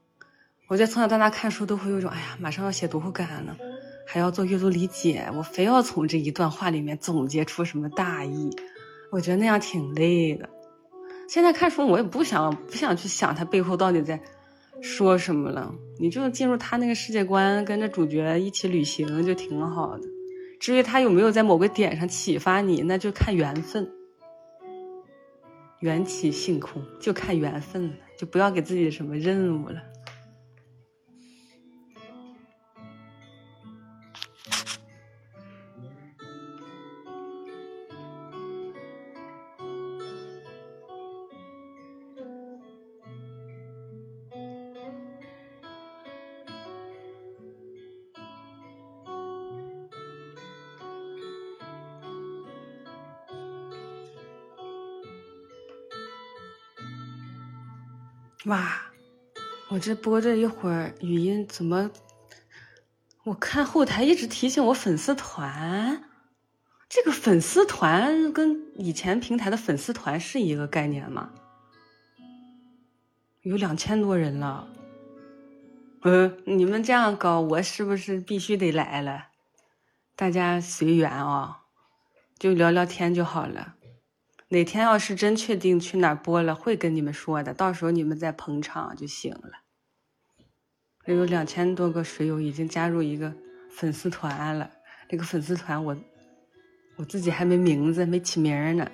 我觉得从小到大看书都会有种，哎呀，马上要写读后感了。还要做阅读理解，我非要从这一段话里面总结出什么大意，我觉得那样挺累的。现在看书，我也不想不想去想他背后到底在说什么了，你就进入他那个世界观，跟着主角一起旅行就挺好的。至于他有没有在某个点上启发你，那就看缘分。缘起性空，就看缘分了，就不要给自己什么任务了。哇，我这播这一会儿语音怎么？我看后台一直提醒我粉丝团，这个粉丝团跟以前平台的粉丝团是一个概念吗？有两千多人了，嗯，你们这样搞，我是不是必须得来了？大家随缘啊，就聊聊天就好了。哪天要是真确定去哪儿播了，会跟你们说的。到时候你们再捧场就行了。有两千多个水友已经加入一个粉丝团了，这个粉丝团我我自己还没名字，没起名呢。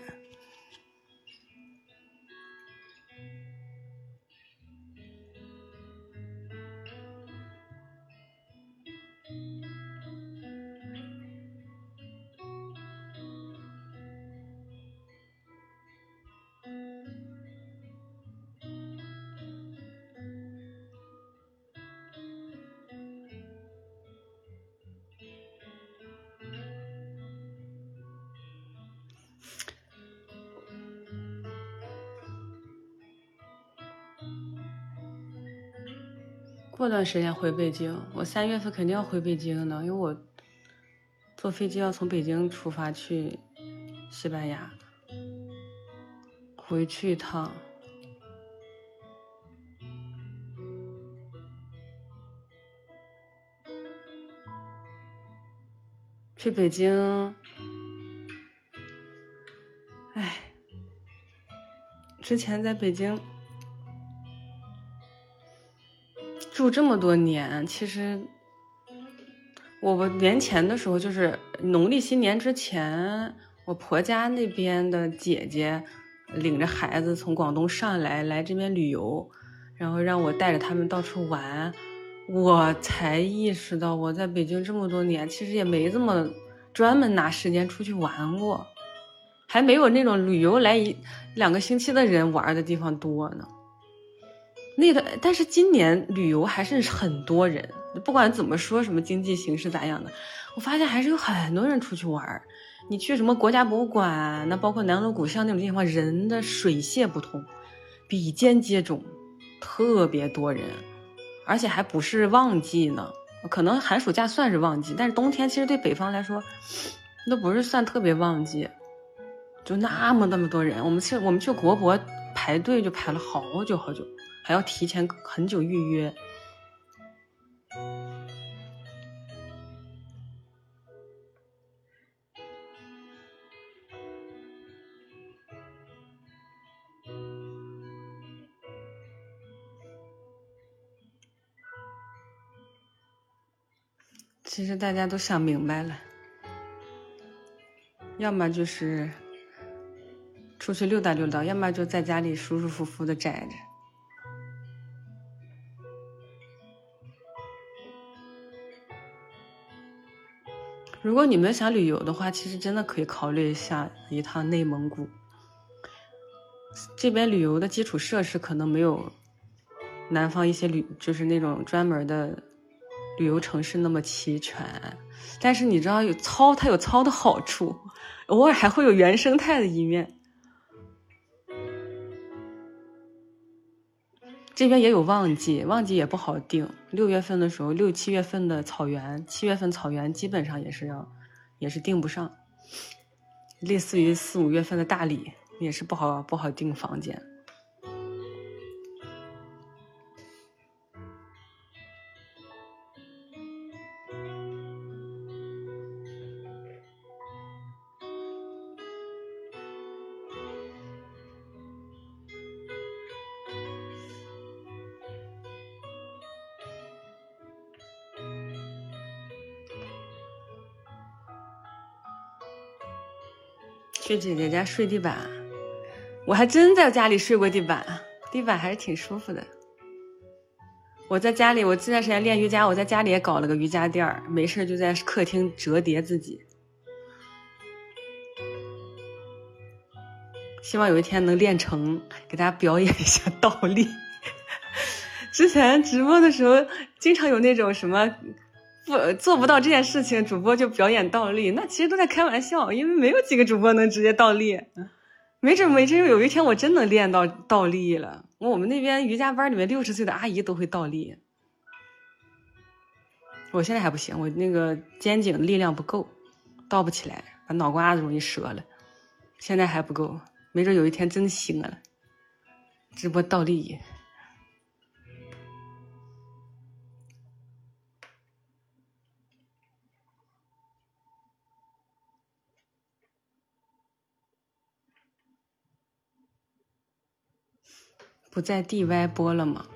过段时间回北京，我三月份肯定要回北京的，因为我坐飞机要从北京出发去西班牙，回去一趟。去北京，哎，之前在北京住这么多年，其实我年前的时候，就是农历新年之前，我婆家那边的姐姐领着孩子从广东上来来这边旅游，然后让我带着他们到处玩。我才意识到，我在北京这么多年，其实也没这么专门拿时间出去玩过，还没有那种旅游来一两个星期的人玩的地方多呢。那个，但是今年旅游还是很多人，不管怎么说，什么经济形势咋样的，我发现还是有很多人出去玩儿。你去什么国家博物馆，那包括南锣鼓巷那种地方，人的水泄不通，比肩接踵，特别多人。而且还不是旺季呢，可能寒暑假算是旺季，但是冬天其实对北方来说，那不是算特别旺季，就那么那么多人。我们去我们去国博排队就排了好久好久，还要提前很久预约。其实大家都想明白了，要么就是出去溜达溜达，要么就在家里舒舒服服的宅着。如果你们想旅游的话，其实真的可以考虑一下一趟内蒙古。这边旅游的基础设施可能没有南方一些旅，就是那种专门的。旅游城市那么齐全，但是你知道有糙，它有糙的好处，偶尔还会有原生态的一面。这边也有旺季，旺季也不好定。六月份的时候，六七月份的草原，七月份草原基本上也是要，也是定不上。类似于四五月份的大理，也是不好不好订房间。去姐姐家睡地板，我还真在家里睡过地板，地板还是挺舒服的。我在家里，我这段时间练瑜伽，我在家里也搞了个瑜伽垫儿，没事就在客厅折叠自己。希望有一天能练成，给大家表演一下倒立。之前直播的时候，经常有那种什么。不做不到这件事情，主播就表演倒立，那其实都在开玩笑，因为没有几个主播能直接倒立。没准没准有一天我真能练到倒立了。我们那边瑜伽班里面六十岁的阿姨都会倒立，我现在还不行，我那个肩颈力量不够，倒不起来，把脑瓜子容易折了。现在还不够，没准有一天真行了，直播倒立。不在 DY 播了吗？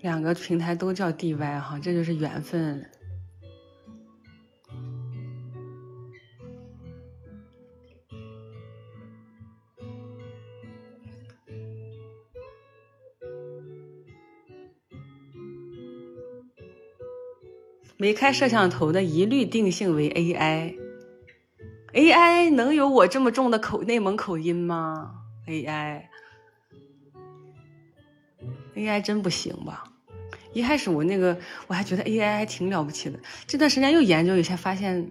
两个平台都叫 DY 哈，这就是缘分。没开摄像头的一律定性为 AI。AI 能有我这么重的口内蒙口音吗？AI。AI 真不行吧？一开始我那个我还觉得 AI 还挺了不起的，这段时间又研究一下，发现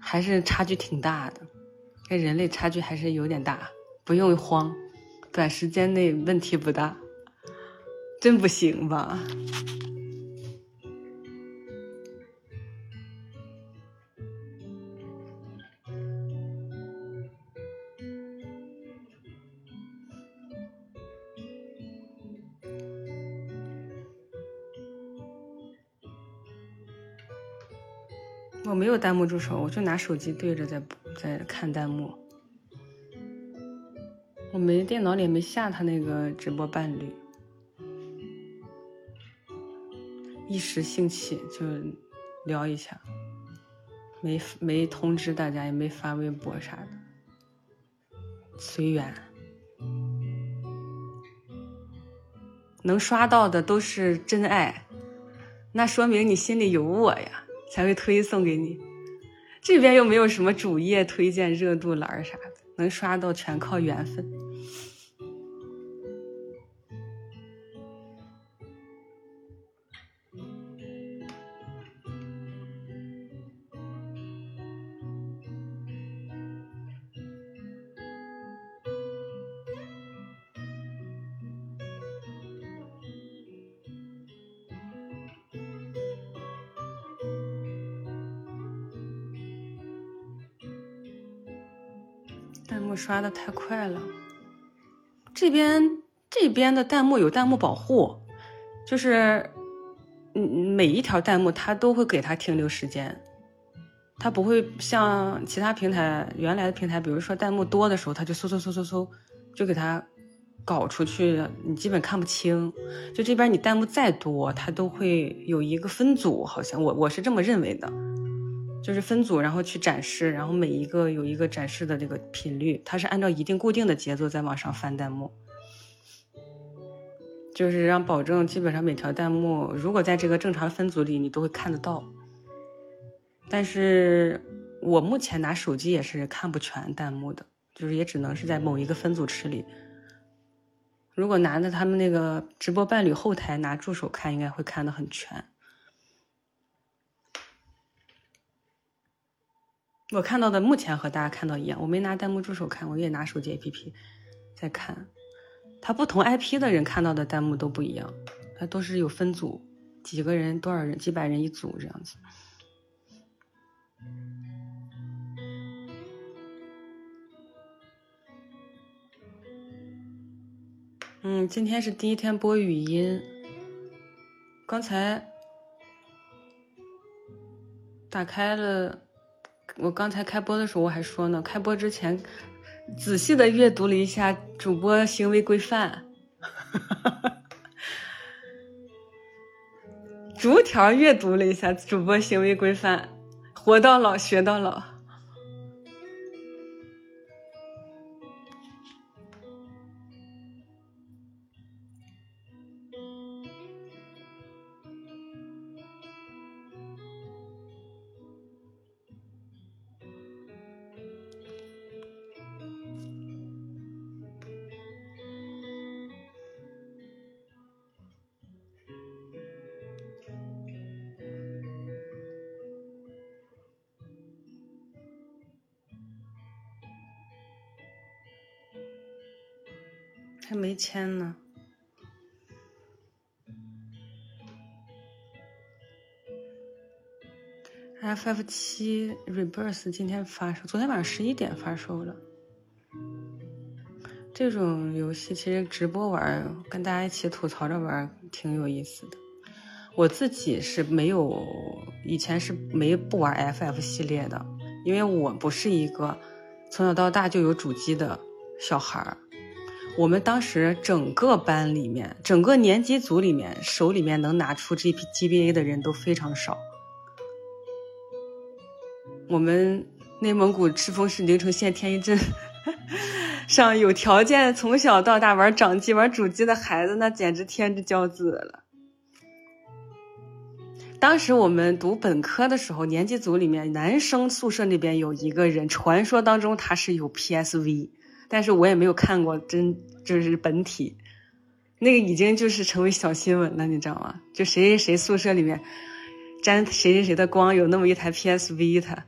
还是差距挺大的，跟人类差距还是有点大。不用慌，短时间内问题不大。真不行吧？我没有弹幕助手，我就拿手机对着在在看弹幕。我没电脑里没下他那个直播伴侣，一时兴起就聊一下，没没通知大家，也没发微博啥的，随缘。能刷到的都是真爱，那说明你心里有我呀。才会推送给你，这边又没有什么主页推荐热度栏啥的，能刷到全靠缘分。刷的太快了，这边这边的弹幕有弹幕保护，就是嗯每一条弹幕它都会给它停留时间，它不会像其他平台原来的平台，比如说弹幕多的时候，它就嗖嗖嗖嗖嗖就给它搞出去，你基本看不清。就这边你弹幕再多，它都会有一个分组，好像我我是这么认为的。就是分组，然后去展示，然后每一个有一个展示的这个频率，它是按照一定固定的节奏在往上翻弹幕，就是让保证基本上每条弹幕，如果在这个正常分组里，你都会看得到。但是我目前拿手机也是看不全弹幕的，就是也只能是在某一个分组池里。如果拿着他们那个直播伴侣后台拿助手看，应该会看得很全。我看到的目前和大家看到一样，我没拿弹幕助手看，我也拿手机 APP 在看。他不同 IP 的人看到的弹幕都不一样，它都是有分组，几个人、多少人、几百人一组这样子。嗯，今天是第一天播语音，刚才打开了。我刚才开播的时候我还说呢，开播之前仔细的阅读了一下主播行为规范，逐条阅读了一下主播行为规范，活到老学到老。还没签呢。FF 七 Rebirth 今天发售，昨天晚上十一点发售了。这种游戏其实直播玩，跟大家一起吐槽着玩，挺有意思的。我自己是没有，以前是没不玩 FF 系列的，因为我不是一个从小到大就有主机的小孩儿。我们当时整个班里面，整个年级组里面，手里面能拿出 G P G B A 的人都非常少。我们内蒙古赤峰市宁城县天一镇上有条件从小到大玩掌机、玩主机的孩子，那简直天之骄子了。当时我们读本科的时候，年级组里面男生宿舍那边有一个人，传说当中他是有 P S V。但是我也没有看过真就是本体，那个已经就是成为小新闻了，你知道吗？就谁谁谁宿舍里面沾谁谁谁的光，有那么一台 PSV 它。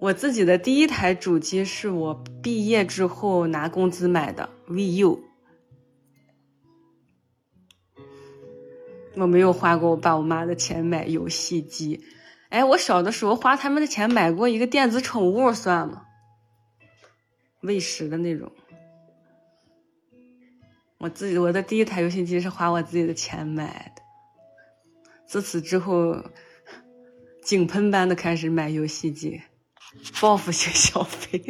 我自己的第一台主机是我毕业之后拿工资买的 VU，我没有花过我爸我妈的钱买游戏机。哎，我小的时候花他们的钱买过一个电子宠物，算吗？喂食的那种。我自己我的第一台游戏机是花我自己的钱买的。自此之后，井喷般的开始买游戏机，报复性消费，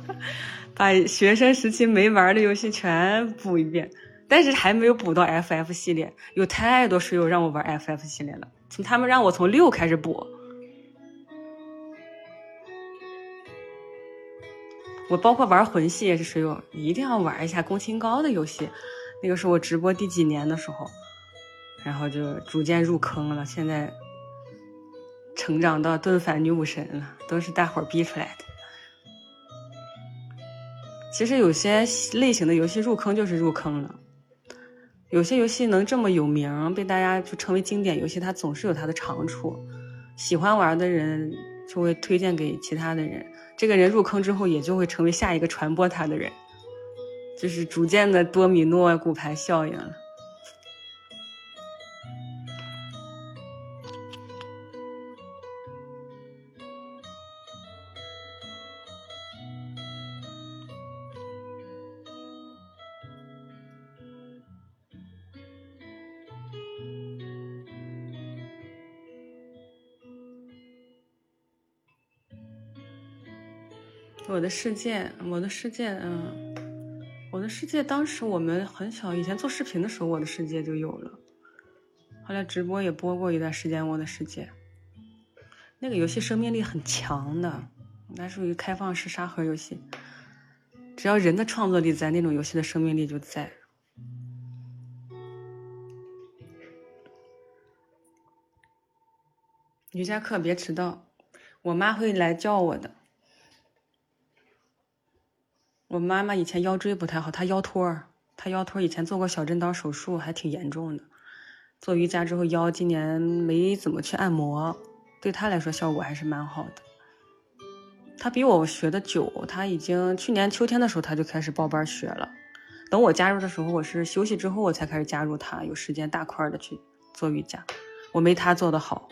把学生时期没玩的游戏全补一遍。但是还没有补到 FF 系列，有太多水友让我玩 FF 系列了，从他们让我从六开始补。我包括玩魂系也是水友，一定要玩一下宫崎高的游戏。那个是我直播第几年的时候，然后就逐渐入坑了。现在成长到盾反女武神了，都是大伙儿逼出来的。其实有些类型的游戏入坑就是入坑了。有些游戏能这么有名，被大家就称为经典游戏，它总是有它的长处。喜欢玩的人就会推荐给其他的人，这个人入坑之后，也就会成为下一个传播他的人，就是逐渐的多米诺骨牌效应了。我的世界，我的世界，嗯，我的世界。当时我们很小，以前做视频的时候，我的世界就有了。后来直播也播过一段时间，我的世界。那个游戏生命力很强的，那属于开放式沙盒游戏。只要人的创作力在，那种游戏的生命力就在。瑜伽课别迟到，我妈会来叫我的。我妈妈以前腰椎不太好，她腰托，她腰托以前做过小震刀手术，还挺严重的。做瑜伽之后腰今年没怎么去按摩，对她来说效果还是蛮好的。她比我学的久，她已经去年秋天的时候她就开始报班学了。等我加入的时候，我是休息之后我才开始加入她，有时间大块的去做瑜伽。我没她做的好，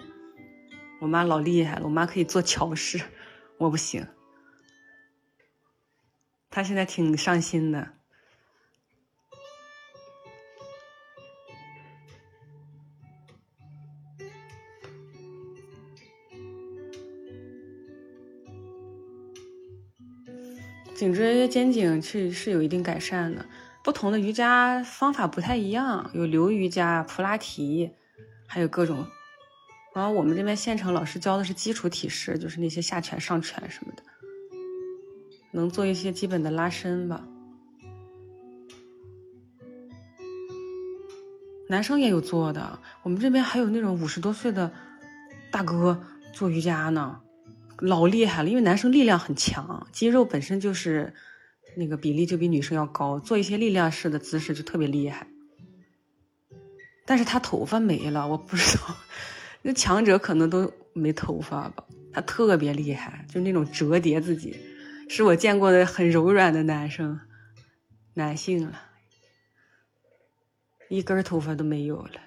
我妈老厉害了，我妈可以做桥式，我不行。他现在挺上心的。颈椎、肩颈是是有一定改善的。不同的瑜伽方法不太一样，有流瑜伽、普拉提，还有各种。然后我们这边县城老师教的是基础体式，就是那些下拳、上拳什么的。能做一些基本的拉伸吧。男生也有做的，我们这边还有那种五十多岁的大哥做瑜伽呢，老厉害了。因为男生力量很强，肌肉本身就是那个比例就比女生要高，做一些力量式的姿势就特别厉害。但是他头发没了，我不知道，那强者可能都没头发吧？他特别厉害，就那种折叠自己。是我见过的很柔软的男生，男性了，一根头发都没有了。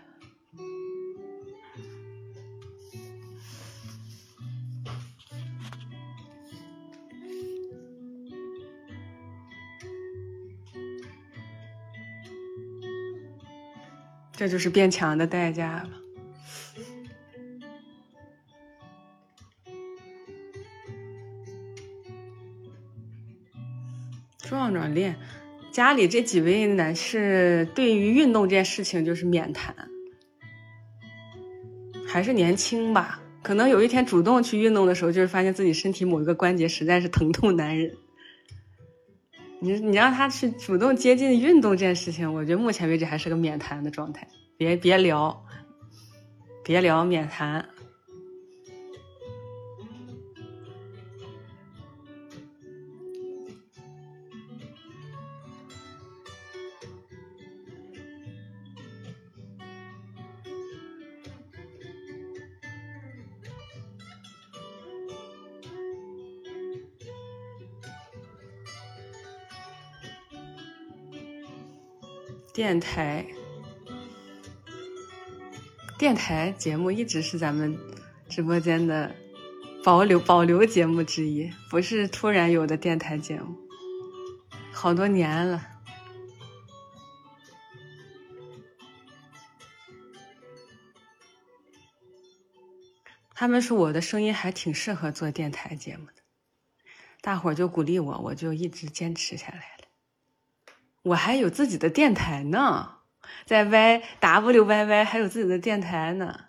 这就是变强的代价了。壮壮练，家里这几位男士对于运动这件事情就是免谈，还是年轻吧？可能有一天主动去运动的时候，就是发现自己身体某一个关节实在是疼痛难忍。你你让他去主动接近运动这件事情，我觉得目前为止还是个免谈的状态，别别聊，别聊，免谈。电台，电台节目一直是咱们直播间的保留保留节目之一，不是突然有的电台节目，好多年了。他们说我的声音还挺适合做电台节目的，大伙儿就鼓励我，我就一直坚持下来。我还有自己的电台呢。在 Y W Y Y 还有自己的电台呢。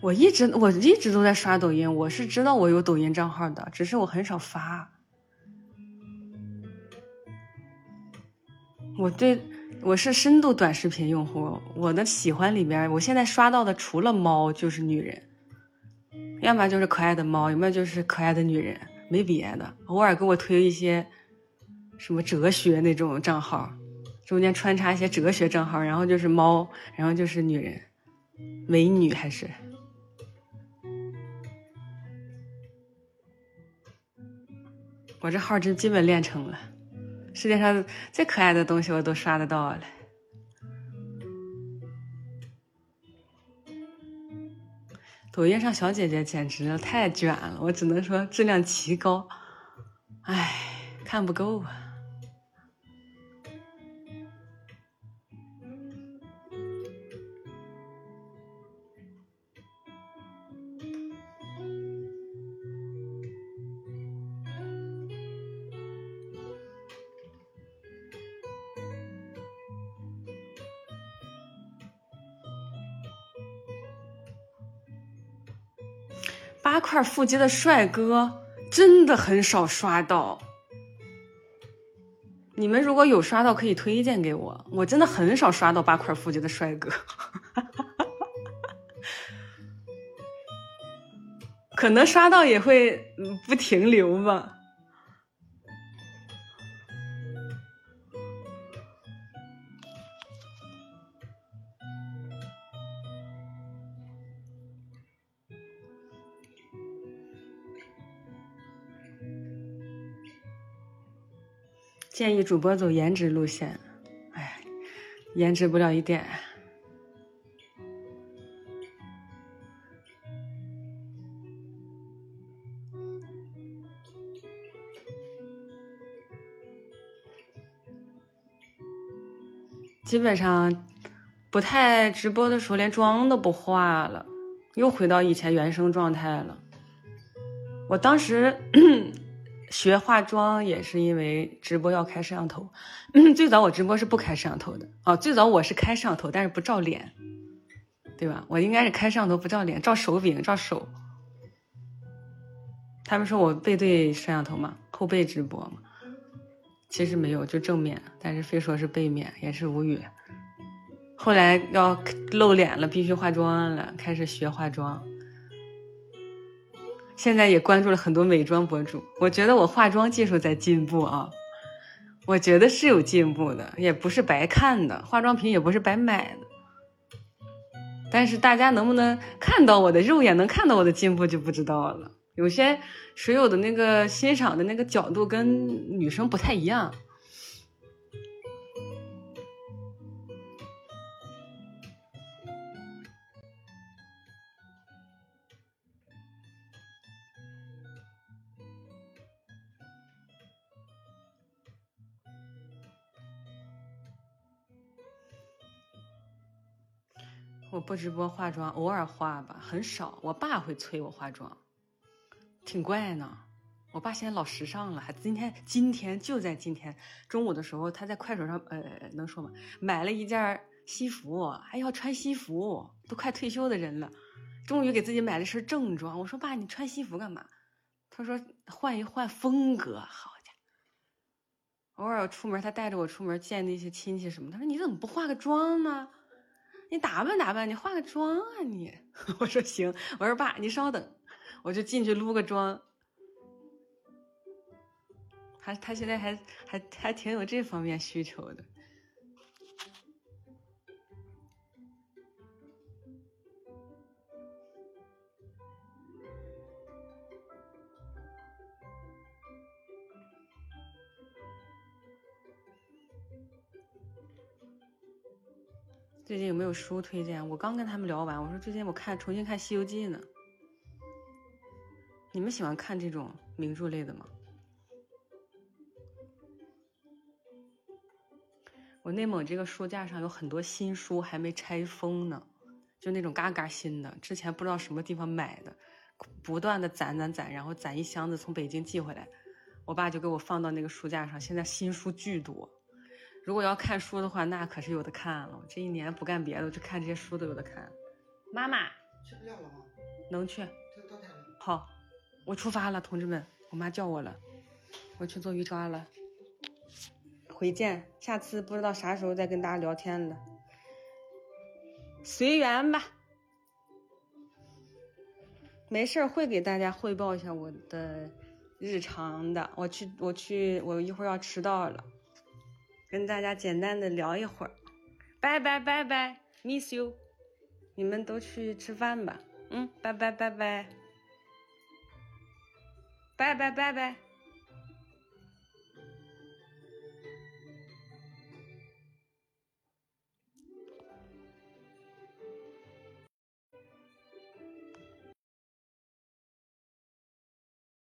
我一直我一直都在刷抖音，我是知道我有抖音账号的，只是我很少发。我对。我是深度短视频用户，我的喜欢里边，我现在刷到的除了猫就是女人，要么就是可爱的猫，要么就是可爱的女人，没别的。偶尔给我推一些什么哲学那种账号，中间穿插一些哲学账号，然后就是猫，然后就是女人，美女还是。我这号真基本练成了。世界上最可爱的东西我都刷得到了。抖音上小姐姐简直太卷了，我只能说质量奇高，唉，看不够啊。八块腹肌的帅哥真的很少刷到，你们如果有刷到，可以推荐给我。我真的很少刷到八块腹肌的帅哥，可能刷到也会不停留吧。建议主播走颜值路线，哎，颜值不了一点。基本上不太直播的时候，连妆都不化了，又回到以前原生状态了。我当时。学化妆也是因为直播要开摄像头，最早我直播是不开摄像头的哦。最早我是开摄像头，但是不照脸，对吧？我应该是开摄像头不照脸，照手柄，照手。他们说我背对摄像头嘛，后背直播嘛，其实没有，就正面，但是非说是背面，也是无语。后来要露脸了，必须化妆了，开始学化妆。现在也关注了很多美妆博主，我觉得我化妆技术在进步啊，我觉得是有进步的，也不是白看的，化妆品也不是白买的。但是大家能不能看到我的肉眼能看到我的进步就不知道了。有些水友的那个欣赏的那个角度跟女生不太一样。我不直播化妆，偶尔化吧，很少。我爸会催我化妆，挺怪呢。我爸现在老时尚了，还今天今天就在今天中午的时候，他在快手上，呃，能说吗？买了一件西服，还要穿西服，都快退休的人了，终于给自己买了身正装。我说爸，你穿西服干嘛？他说换一换风格。好家伙，偶尔出门，他带着我出门见那些亲戚什么，他说你怎么不化个妆呢？你打扮打扮，你化个妆啊！你，我说行，我说爸，你稍等，我就进去撸个妆。他他现在还还还挺有这方面需求的。最近有没有书推荐？我刚跟他们聊完，我说最近我看重新看《西游记》呢。你们喜欢看这种名著类的吗？我内蒙这个书架上有很多新书还没拆封呢，就那种嘎嘎新的，之前不知道什么地方买的，不断的攒攒攒，然后攒一箱子从北京寄回来，我爸就给我放到那个书架上，现在新书巨多。如果要看书的话，那可是有的看了。这一年不干别的，就看这些书都有的看。妈妈去不了了吗？能去。到。好，我出发了，同志们，我妈叫我了，我去做瑜伽了。回见，下次不知道啥时候再跟大家聊天了，随缘吧。没事会给大家汇报一下我的日常的。我去，我去，我一会儿要迟到了。跟大家简单的聊一会儿，拜拜拜拜，miss you，你们都去吃饭吧，嗯，拜拜拜拜，拜拜拜拜。